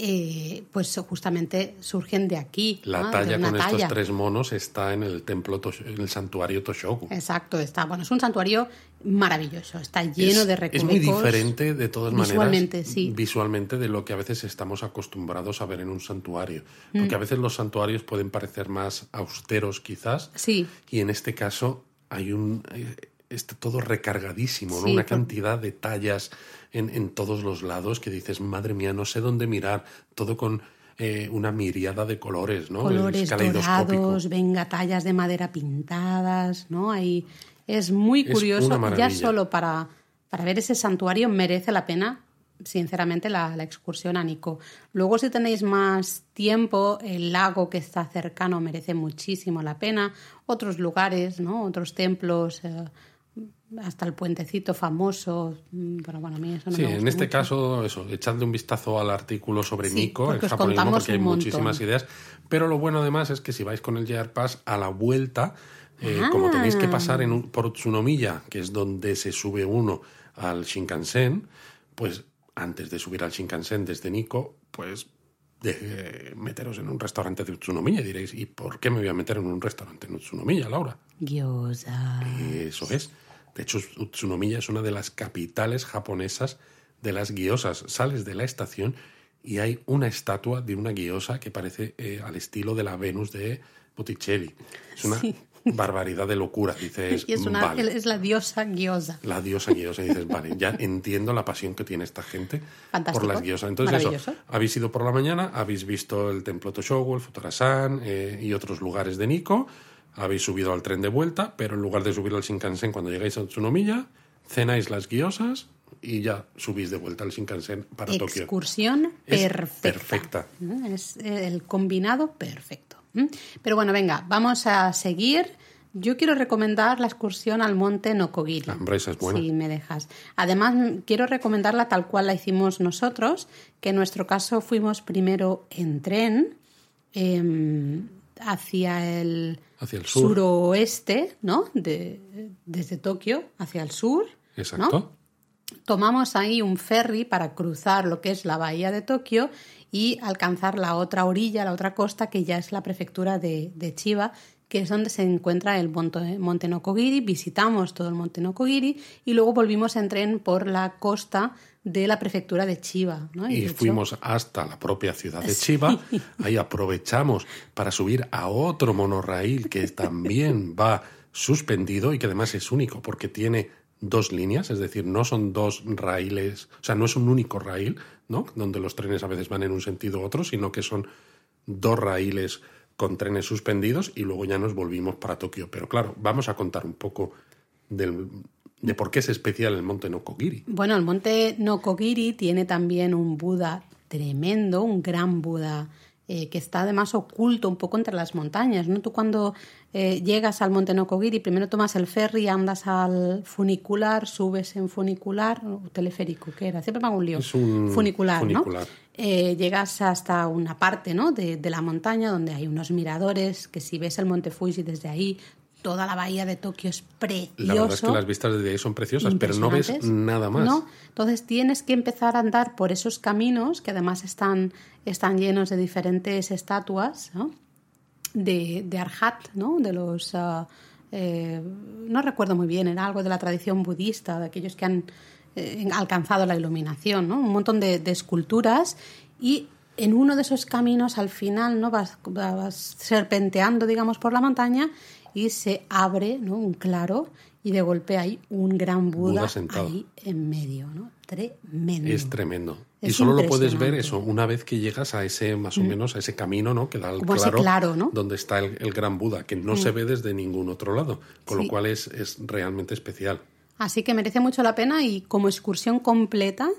A: Eh, pues justamente surgen de aquí.
B: La talla con
A: talla.
B: estos tres monos está en el templo, en el santuario Toshogu.
A: Exacto, está. Bueno, es un santuario maravilloso, está lleno
B: es,
A: de
B: es
A: recovecos.
B: muy diferente de todas maneras
A: Visualmente, sí.
B: visualmente de lo que a veces estamos acostumbrados a ver en un santuario
A: Mm.
B: porque a veces los santuarios pueden parecer más austeros quizás
A: Sí,
B: y en este caso hay un eh, está todo recargadísimo ¿no?
A: Sí,
B: una cantidad de tallas en, en todos los lados que dices madre mía no sé dónde mirar todo con eh, una miriada de colores no
A: colores
B: Es
A: dorados, venga, tallas de madera pintadas, ¿no? Ahí es muy
B: Es
A: curioso.
B: una
A: Ya solo para, para ver ese santuario merece la pena, sinceramente, la, la excursión a Nico. Luego, si tenéis más tiempo, el lago que está cercano merece muchísimo la pena. Otros lugares, ¿no? Otros templos. eh, hasta el puentecito famoso, mm, pero bueno, a mí eso no
B: Sí,
A: me
B: en
A: gusta
B: este
A: mucho.
B: caso, eso, echadle un vistazo al artículo sobre
A: Sí,
B: Nico,
A: os
B: japonismo, porque hay muchísimas ideas. Pero lo bueno además es que si vais con el JR Pass a la vuelta, eh, como
A: Ah.
B: tenéis que pasar en un- por Tsunomiya, que es donde se sube uno al Shinkansen, pues antes de subir al Shinkansen desde Nico, pues de, meteros en un restaurante de Utsunomiya. Y diréis, ¿y por qué me voy a meter en un restaurante en Utsunomiya, Laura?
A: Gyoza.
B: Eso es. De hecho, Utsunomiya es una de las capitales japonesas de las guiosas. Sales de la estación y hay una estatua de una guiosa que parece eh, al estilo de la Venus de Botticelli. Es una
A: Sí.
B: barbaridad de locura. Dices,
A: Y es, una,
B: vale.
A: es la diosa Gyoza.
B: La diosa guiosa. Dices, vale, ya entiendo la pasión que tiene esta gente
A: Fantástico.
B: por las guiosas. Entonces, eso, habéis ido por la mañana, habéis visto el templo Toshogu, el Futarasan eh, y otros lugares de Nico. Habéis subido al tren de vuelta, pero en lugar de subir al Shinkansen cuando llegáis a Tsunomiya, cenáis las guiosas y ya subís de vuelta al Shinkansen para Tokio.
A: Excursión
B: Es
A: perfecta.
B: perfecta.
A: ¿Mm? Es el combinado perfecto. ¿Mm? Pero bueno, venga, vamos a seguir. Yo quiero recomendar la excursión al monte Nokogiri.
B: Hombre, esa es buena.
A: Si me dejas. Además, quiero recomendarla tal cual la hicimos nosotros, que en nuestro caso fuimos primero en tren em, hacia el,
B: Hacia el sur.
A: suroeste, ¿no? De, desde Tokio hacia el sur. ¿no?
B: Exacto.
A: tomamos ahí un ferry para cruzar lo que es la bahía de Tokio y alcanzar la otra orilla, la otra costa, que ya es la prefectura de, de Chiba, que es donde se encuentra el monte, monte Nokogiri. Visitamos todo el monte Nokogiri y luego volvimos en tren por la costa de la prefectura de Chiba. ¿no?
B: y fuimos hasta la propia ciudad de Chiba. Ahí aprovechamos para subir a otro monorraíl que también va suspendido y que además es único porque tiene dos líneas, es decir, no son dos raíles, o sea, no es un único raíl, ¿no? Donde los trenes a veces van en un sentido u otro, sino que son dos raíles con trenes suspendidos y luego ya nos volvimos para Tokio. Pero claro, vamos a contar un poco del- de por qué es especial el monte Nokogiri.
A: Bueno, el monte Nokogiri tiene también un Buda tremendo, un gran Buda, eh, que está además oculto un poco entre las montañas. ¿no? Tú cuando eh, llegas al monte Nokogiri, primero tomas el ferry, andas al funicular, subes en funicular, o teleférico, ¿qué era? Siempre me hago un lío.
B: Es un
A: funicular,
B: funicular.
A: ¿no? Eh, llegas hasta una parte ¿no? de, de la montaña donde hay unos miradores, que si ves el monte Fuji desde ahí, toda la bahía de Tokio es precioso.
B: La verdad es que las vistas desde ahí son preciosas, pero no ves nada más.
A: No, entonces tienes que empezar a andar por esos caminos que además están, están llenos de diferentes estatuas ¿no? de, de Arhat, ¿no? de los... eh, no recuerdo muy bien, era algo de la tradición budista, de aquellos que han eh, alcanzado la iluminación, ¿no? un montón de, de esculturas y en uno de esos caminos al final, ¿no? Vas, vas serpenteando, digamos, por la montaña y se abre, ¿no? Un claro y de golpe hay un gran Buda, ahí en medio, ¿no? Tremendo.
B: Es tremendo. y solo lo puedes ver eso una vez que llegas a ese, más o menos, a ese camino, ¿no? Que da al claro,
A: claro, ¿no?
B: donde está el, el gran Buda, que no se ve desde ningún otro lado, con
A: Sí.
B: lo cual es, es realmente especial.
A: Así que merece mucho la pena y como excursión completa,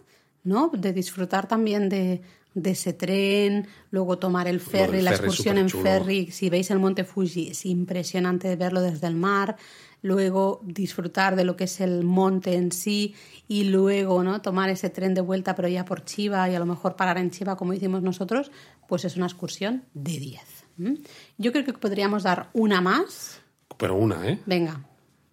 A: ¿no? De disfrutar también de, de ese tren, luego tomar el ferry, la excursión en ferry. Si veis el monte Fuji, es impresionante verlo desde el mar. Luego disfrutar de lo que es el monte en sí y luego, ¿no? Tomar ese tren de vuelta, pero ya por Chiva y a lo mejor parar en Chiva como hicimos nosotros, pues es una excursión de 10. ¿m? Yo creo que podríamos dar una más.
B: Pero una, ¿eh?
A: Venga,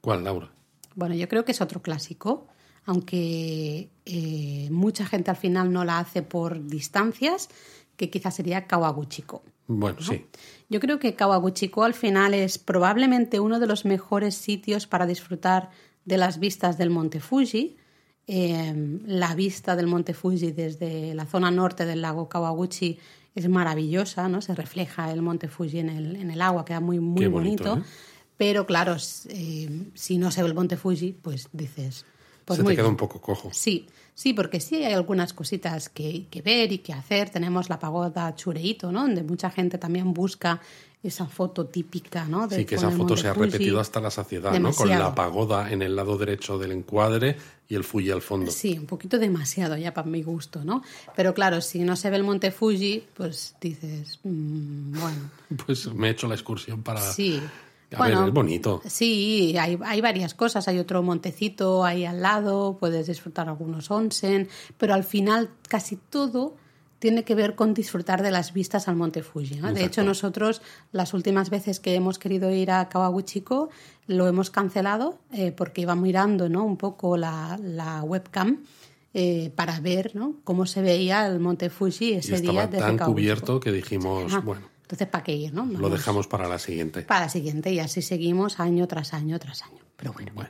B: ¿Cuál, Laura?
A: bueno, yo creo que es otro clásico, aunque eh, mucha gente al final no la hace por distancias, que quizás sería Kawaguchiko.
B: Bueno, sí.
A: Yo creo que Kawaguchiko al final es probablemente uno de los mejores sitios para disfrutar de las vistas del Monte Fuji. Eh, la vista del Monte Fuji desde la zona norte del lago Kawaguchi es maravillosa, ¿no? Se refleja el Monte Fuji en el, en el agua, queda muy, muy
B: Qué bonito,
A: bonito.
B: ¿eh?
A: Pero claro, eh, si no se ve el Monte Fuji, pues dices, pues
B: se
A: muy
B: te queda
A: bien.
B: un poco cojo.
A: Sí, sí, porque sí hay algunas cositas que, que ver y que hacer. Tenemos la pagoda Chureito, ¿no? Donde mucha gente también busca esa foto típica, ¿no? De-
B: Sí, que esa foto se ha repetido hasta la saciedad, ¿no? Con la pagoda en el lado derecho del encuadre y el Fuji al fondo.
A: Sí, un poquito demasiado ya para mi gusto, ¿no? Pero claro, si no se ve el Monte Fuji, pues dices, mm, bueno,
B: Pues me he hecho la excursión para...
A: sí.
B: A
A: bueno,
B: ver, es bonito.
A: Sí, hay, hay varias cosas. Hay otro montecito ahí al lado, puedes disfrutar algunos onsen, pero al final casi todo tiene que ver con disfrutar de las vistas al monte Fuji. ¿no? De hecho, nosotros las últimas veces que hemos querido ir a Kawaguchiko lo hemos cancelado eh, porque iba mirando ¿no? un poco la, la webcam eh, para ver ¿no? cómo se veía el monte Fuji ese
B: estaba
A: día desde
B: tan cubierto que dijimos, bueno,
A: Entonces, ¿para qué ir? ¿no?
B: lo dejamos para la siguiente.
A: Para la siguiente y así seguimos año tras año tras año. Pero bueno.
B: Bueno.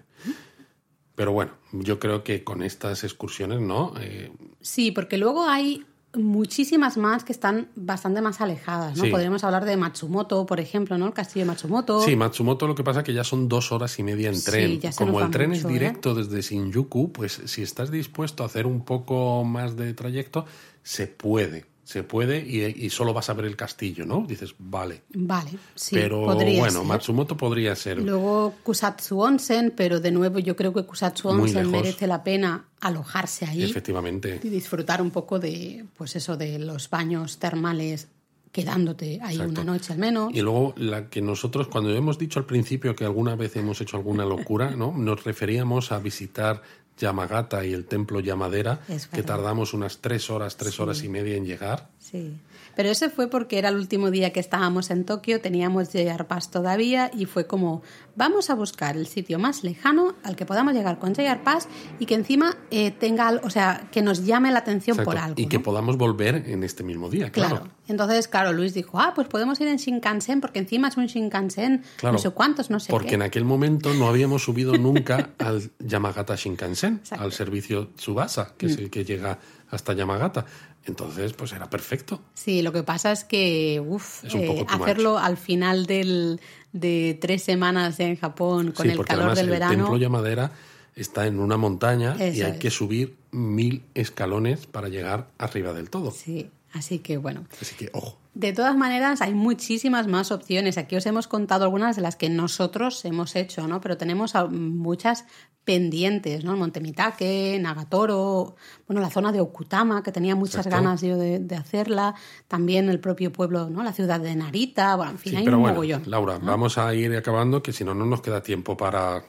B: Pero bueno, yo creo que con estas excursiones, ¿no? Eh,
A: Sí, porque luego hay muchísimas más que están bastante más alejadas, ¿no?
B: Sí.
A: Podríamos hablar de Matsumoto, por ejemplo, ¿no? El castillo de Matsumoto.
B: Sí, Matsumoto lo que pasa es que ya son dos horas y media en
A: Sí,
B: tren.
A: ya se
B: Como el tren
A: mucho,
B: es
A: ¿eh?
B: directo desde Shinjuku, pues si estás dispuesto a hacer un poco más de trayecto, se puede. Se puede y, y solo vas a ver el castillo, ¿no? Dices, vale.
A: Vale, sí,
B: Pero bueno,
A: ser.
B: Matsumoto podría ser.
A: Luego Kusatsu Onsen, pero de nuevo yo creo que Kusatsu Onsen merece la pena alojarse ahí
B: Efectivamente.
A: y disfrutar un poco de, pues eso, de los baños termales quedándote ahí
B: Exacto.
A: una noche al menos.
B: Y luego la que nosotros, cuando hemos dicho al principio que alguna vez hemos hecho alguna locura, ¿no? Nos referíamos a visitar Yamagata y el templo Yamadera, que tardamos unas tres horas, tres horas y media en llegar.
A: Sí. Pero ese fue porque era el último día que estábamos en Tokio, teníamos JR Pass todavía y fue como, vamos a buscar el sitio más lejano al que podamos llegar con JR Pass y que encima eh, tenga, o sea, que nos llame la atención por algo.
B: y que podamos volver en este mismo día, claro.
A: Claro. Entonces, claro, Luis dijo, ah, pues podemos ir en Shinkansen porque encima es un Shinkansen,
B: Claro,
A: no sé cuántos, no sé
B: Porque
A: qué.
B: en aquel momento no habíamos subido nunca al Yamagata Shinkansen,
A: Exacto. Mm.
B: al servicio Tsubasa, que es el que llega hasta Yamagata. Entonces, pues era perfecto.
A: Sí, lo que pasa es que uf,
B: Es un
A: eh, hacerlo al final del, de tres semanas en Japón con
B: sí,
A: el calor
B: además
A: del
B: el
A: verano.
B: templo Yamadera está en una montaña y hay
A: es.
B: que subir mil escalones para llegar arriba del todo.
A: Sí, así que bueno.
B: Así que, ojo.
A: De todas maneras, hay muchísimas más opciones. Aquí os hemos contado algunas de las que nosotros hemos hecho, ¿no? Pero tenemos muchas pendientes, ¿no? El Monte Mitake, Nagatoro, bueno, la zona de Okutama, que tenía muchas
B: Exacto.
A: ganas yo de, de hacerla. También el propio pueblo, ¿no? La ciudad de Narita. Bueno, en fin,
B: Sí,
A: hay
B: pero
A: un
B: bueno,
A: mogollón.
B: Laura, vamos a ir acabando que si no, no nos queda tiempo para...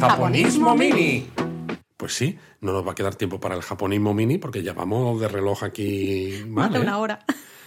A: Japonismo Mini.
B: Pues sí, no nos va a quedar tiempo para el japonismo mini porque ya vamos de reloj aquí
A: Más de
B: ¿eh?
A: una hora.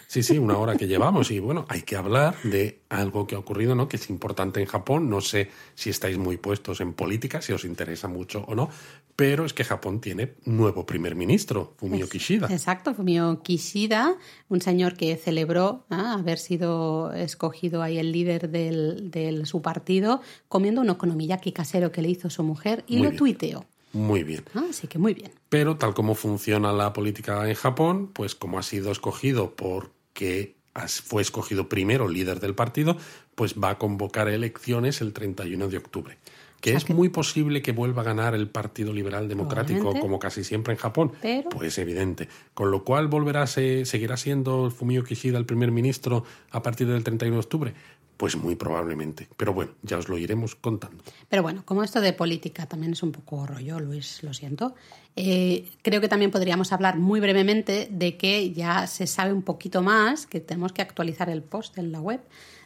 B: Sí, sí, una hora que llevamos y bueno, hay que hablar de algo que ha ocurrido, ¿no? Que es importante en Japón. No sé si estáis muy puestos en política, si os interesa mucho o no, pero es que Japón tiene nuevo primer ministro, Fumio Kishida.
A: Exacto, Fumio Kishida, un señor que celebró ¿ah? haber sido escogido ahí el líder del, del- su partido, comiendo un okonomiyaki casero que le hizo su mujer y
B: Muy
A: lo
B: bien.
A: tuiteó.
B: Muy bien.
A: Así que muy bien.
B: Pero tal como funciona la política en Japón, pues como ha sido escogido porque fue escogido primero líder del partido, pues va a convocar elecciones el 31 de octubre. Que es muy posible que vuelva a ganar el Partido Liberal Democrático, como casi siempre en Japón.
A: Pero-
B: Pues evidente. Con lo cual volverá a se- seguirá siendo Fumio Kishida el primer ministro a partir del 31 de octubre. Pues muy probablemente. Pero bueno, ya os lo iremos contando.
A: Pero bueno, como esto de política también es un poco rollo, Luis, lo siento. eh, creo que también podríamos hablar muy brevemente de que ya se sabe un poquito más, que tenemos que actualizar el post en la web,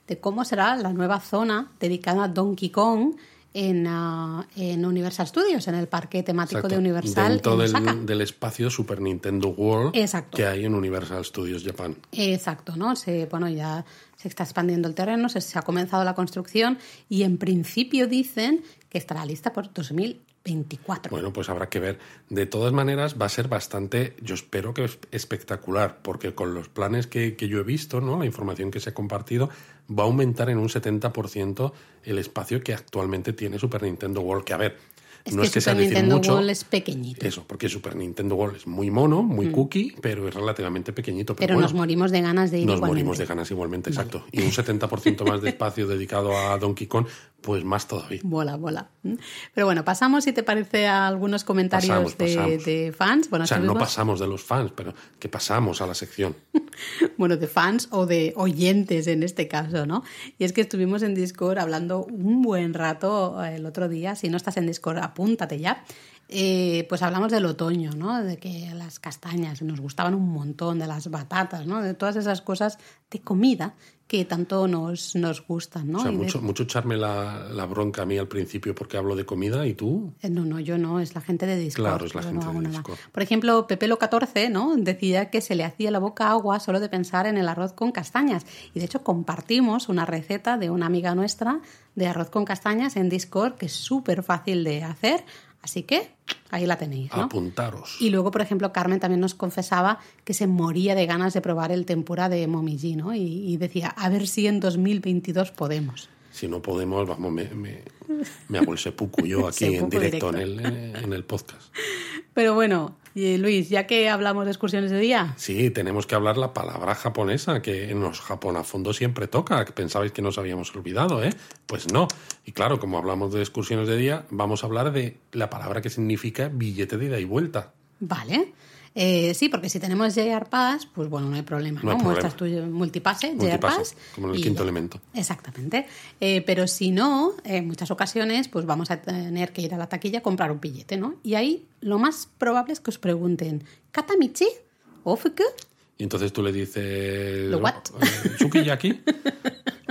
A: de cómo será la nueva zona dedicada a Donkey Kong en, ah, en Universal Studios, en el parque temático
B: Exacto.
A: de Universal
B: Dentro
A: en
B: del,
A: Osaka.
B: del espacio Super Nintendo World
A: Exacto.
B: que hay en Universal Studios Japan.
A: Exacto, ¿no? Se, bueno, ya se está expandiendo el terreno, se, se ha comenzado la construcción y en principio dicen que estará lista por 2024.
B: Bueno, pues habrá que ver. De todas maneras, va a ser bastante, yo espero que es espectacular, porque con los planes que, que yo he visto, ¿no? la información que se ha compartido, va a aumentar en un 70% el espacio que actualmente tiene Super Nintendo World. Que a ver,
A: es
B: no
A: que
B: es que sea
A: Super
B: decir
A: Nintendo
B: mucho.
A: World es pequeñito.
B: Eso, porque Super Nintendo World es muy mono, muy cookie, pero es relativamente pequeñito. Pero,
A: pero
B: bueno,
A: nos morimos de ganas de ir
B: nos
A: igualmente.
B: morimos de ganas igualmente, exacto. Y un 70% más de espacio dedicado a Donkey Kong, pues más todavía.
A: Bola, bola. ¿Mm? Pero bueno, pasamos, si te parece, a algunos comentarios
B: Pasamos,
A: de,
B: pasamos.
A: de fans. Bueno,
B: O sea, no pasamos de los fans, pero que pasamos a la sección.
A: bueno, de fans o de oyentes en este caso, ¿no? Y es que estuvimos en Discord hablando un buen rato eh, el otro día. Si no estás en Discord, apúntate ya. Eh, pues hablamos del otoño, ¿no? De que las castañas nos gustaban un montón, de las batatas, ¿no? De todas esas cosas de comida que tanto nos, nos gustan, ¿no?
B: O sea,
A: Y de-
B: mucho, mucho echarme la, la bronca a mí al principio porque hablo de comida y tú.
A: Eh, No, no, yo no, es la gente de Discord.
B: Claro, es la gente
A: no
B: de
A: nada.
B: Discord.
A: Por ejemplo, Pepelo 14, ¿no? Decía que se le hacía la boca agua solo de pensar en el arroz con castañas. Y de hecho compartimos una receta de una amiga nuestra de arroz con castañas en Discord, que es súper fácil de hacer. Así que ahí la tenéis, ¿no?
B: Apuntaros.
A: Y luego, por ejemplo, Carmen también nos confesaba que se moría de ganas de probar el tempura de Momiji, ¿no? Y, y decía, a ver si en 2022 podemos.
B: Si no podemos, vamos, me, me, me hago el seppuku yo aquí en
A: Seppuku
B: directo, En,
A: directo.
B: el, en el podcast.
A: Pero bueno, y Luis, ya que hablamos de excursiones de día,
B: Sí, tenemos que hablar la palabra japonesa, que en los Japón a fondo siempre toca. que Pensabais que nos habíamos olvidado, ¿eh? Pues no. Y claro, como hablamos de excursiones de día, vamos a hablar de la palabra que significa billete de ida y vuelta.
A: Vale. Eh, sí, porque si tenemos JR Pass, pues bueno, no hay problema,
B: No
A: ¿no?
B: hay
A: Muestras tu multipase, JR
B: Multipase,
A: Pass.
B: como en el quinto
A: ya.
B: elemento.
A: Exactamente. Eh, pero si no, en muchas ocasiones, pues vamos a tener que ir a la taquilla a comprar un billete, ¿no? Y ahí lo más probable es que os pregunten, ¿Katamichi? ¿Ofuku?
B: Y entonces tú le dices...
A: ¿Lo what?
B: eh,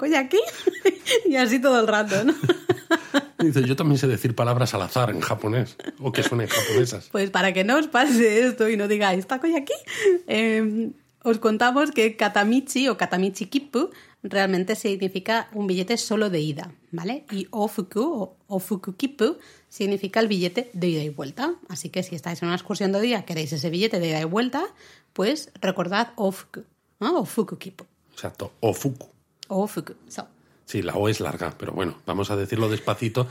B: ¿Sukiyaki?
A: ¿Takoyaki? y así todo el rato, ¿no?
B: Dice, yo también sé decir palabras al azar en japonés, o que suenen japonesas.
A: Pues para que no os pase esto y no digáis takoyaki, eh, os contamos que katamichi o katamichi kipu realmente significa un billete solo de ida, ¿vale? Y ofuku o ofuku kipu significa el billete de ida y vuelta. Así que si estáis en una excursión de día, queréis ese billete de ida y vuelta, pues recordad ofuku, ¿no? Ofuku kipu.
B: Exacto, ofuku. Sí, la O es larga, pero bueno, vamos a decirlo despacito,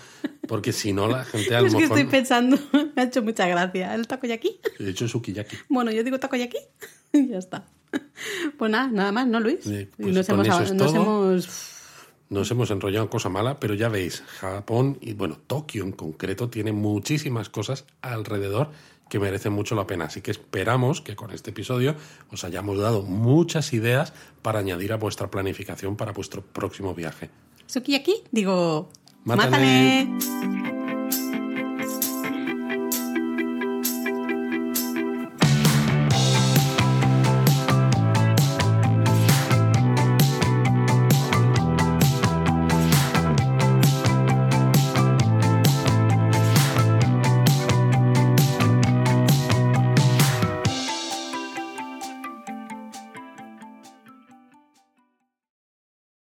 B: porque si no la gente a lo
A: Es que estoy pensando, me ha hecho mucha gracia el takoyaki.
B: He dicho sukiyaki.
A: Bueno, yo digo takoyaki y ya está. Pues nada, nada más, ¿no, Luis?
B: Pues
A: nos hemos, nos
B: todo.
A: hemos...
B: Nos hemos enrollado en cosa mala, pero ya veis, Japón y bueno, Tokio en concreto tiene muchísimas cosas alrededor que merecen mucho la pena. Así que esperamos que con este episodio os hayamos dado muchas ideas para añadir a vuestra planificación para vuestro próximo viaje.
A: Sukiyaki, digo... ¡Mátane!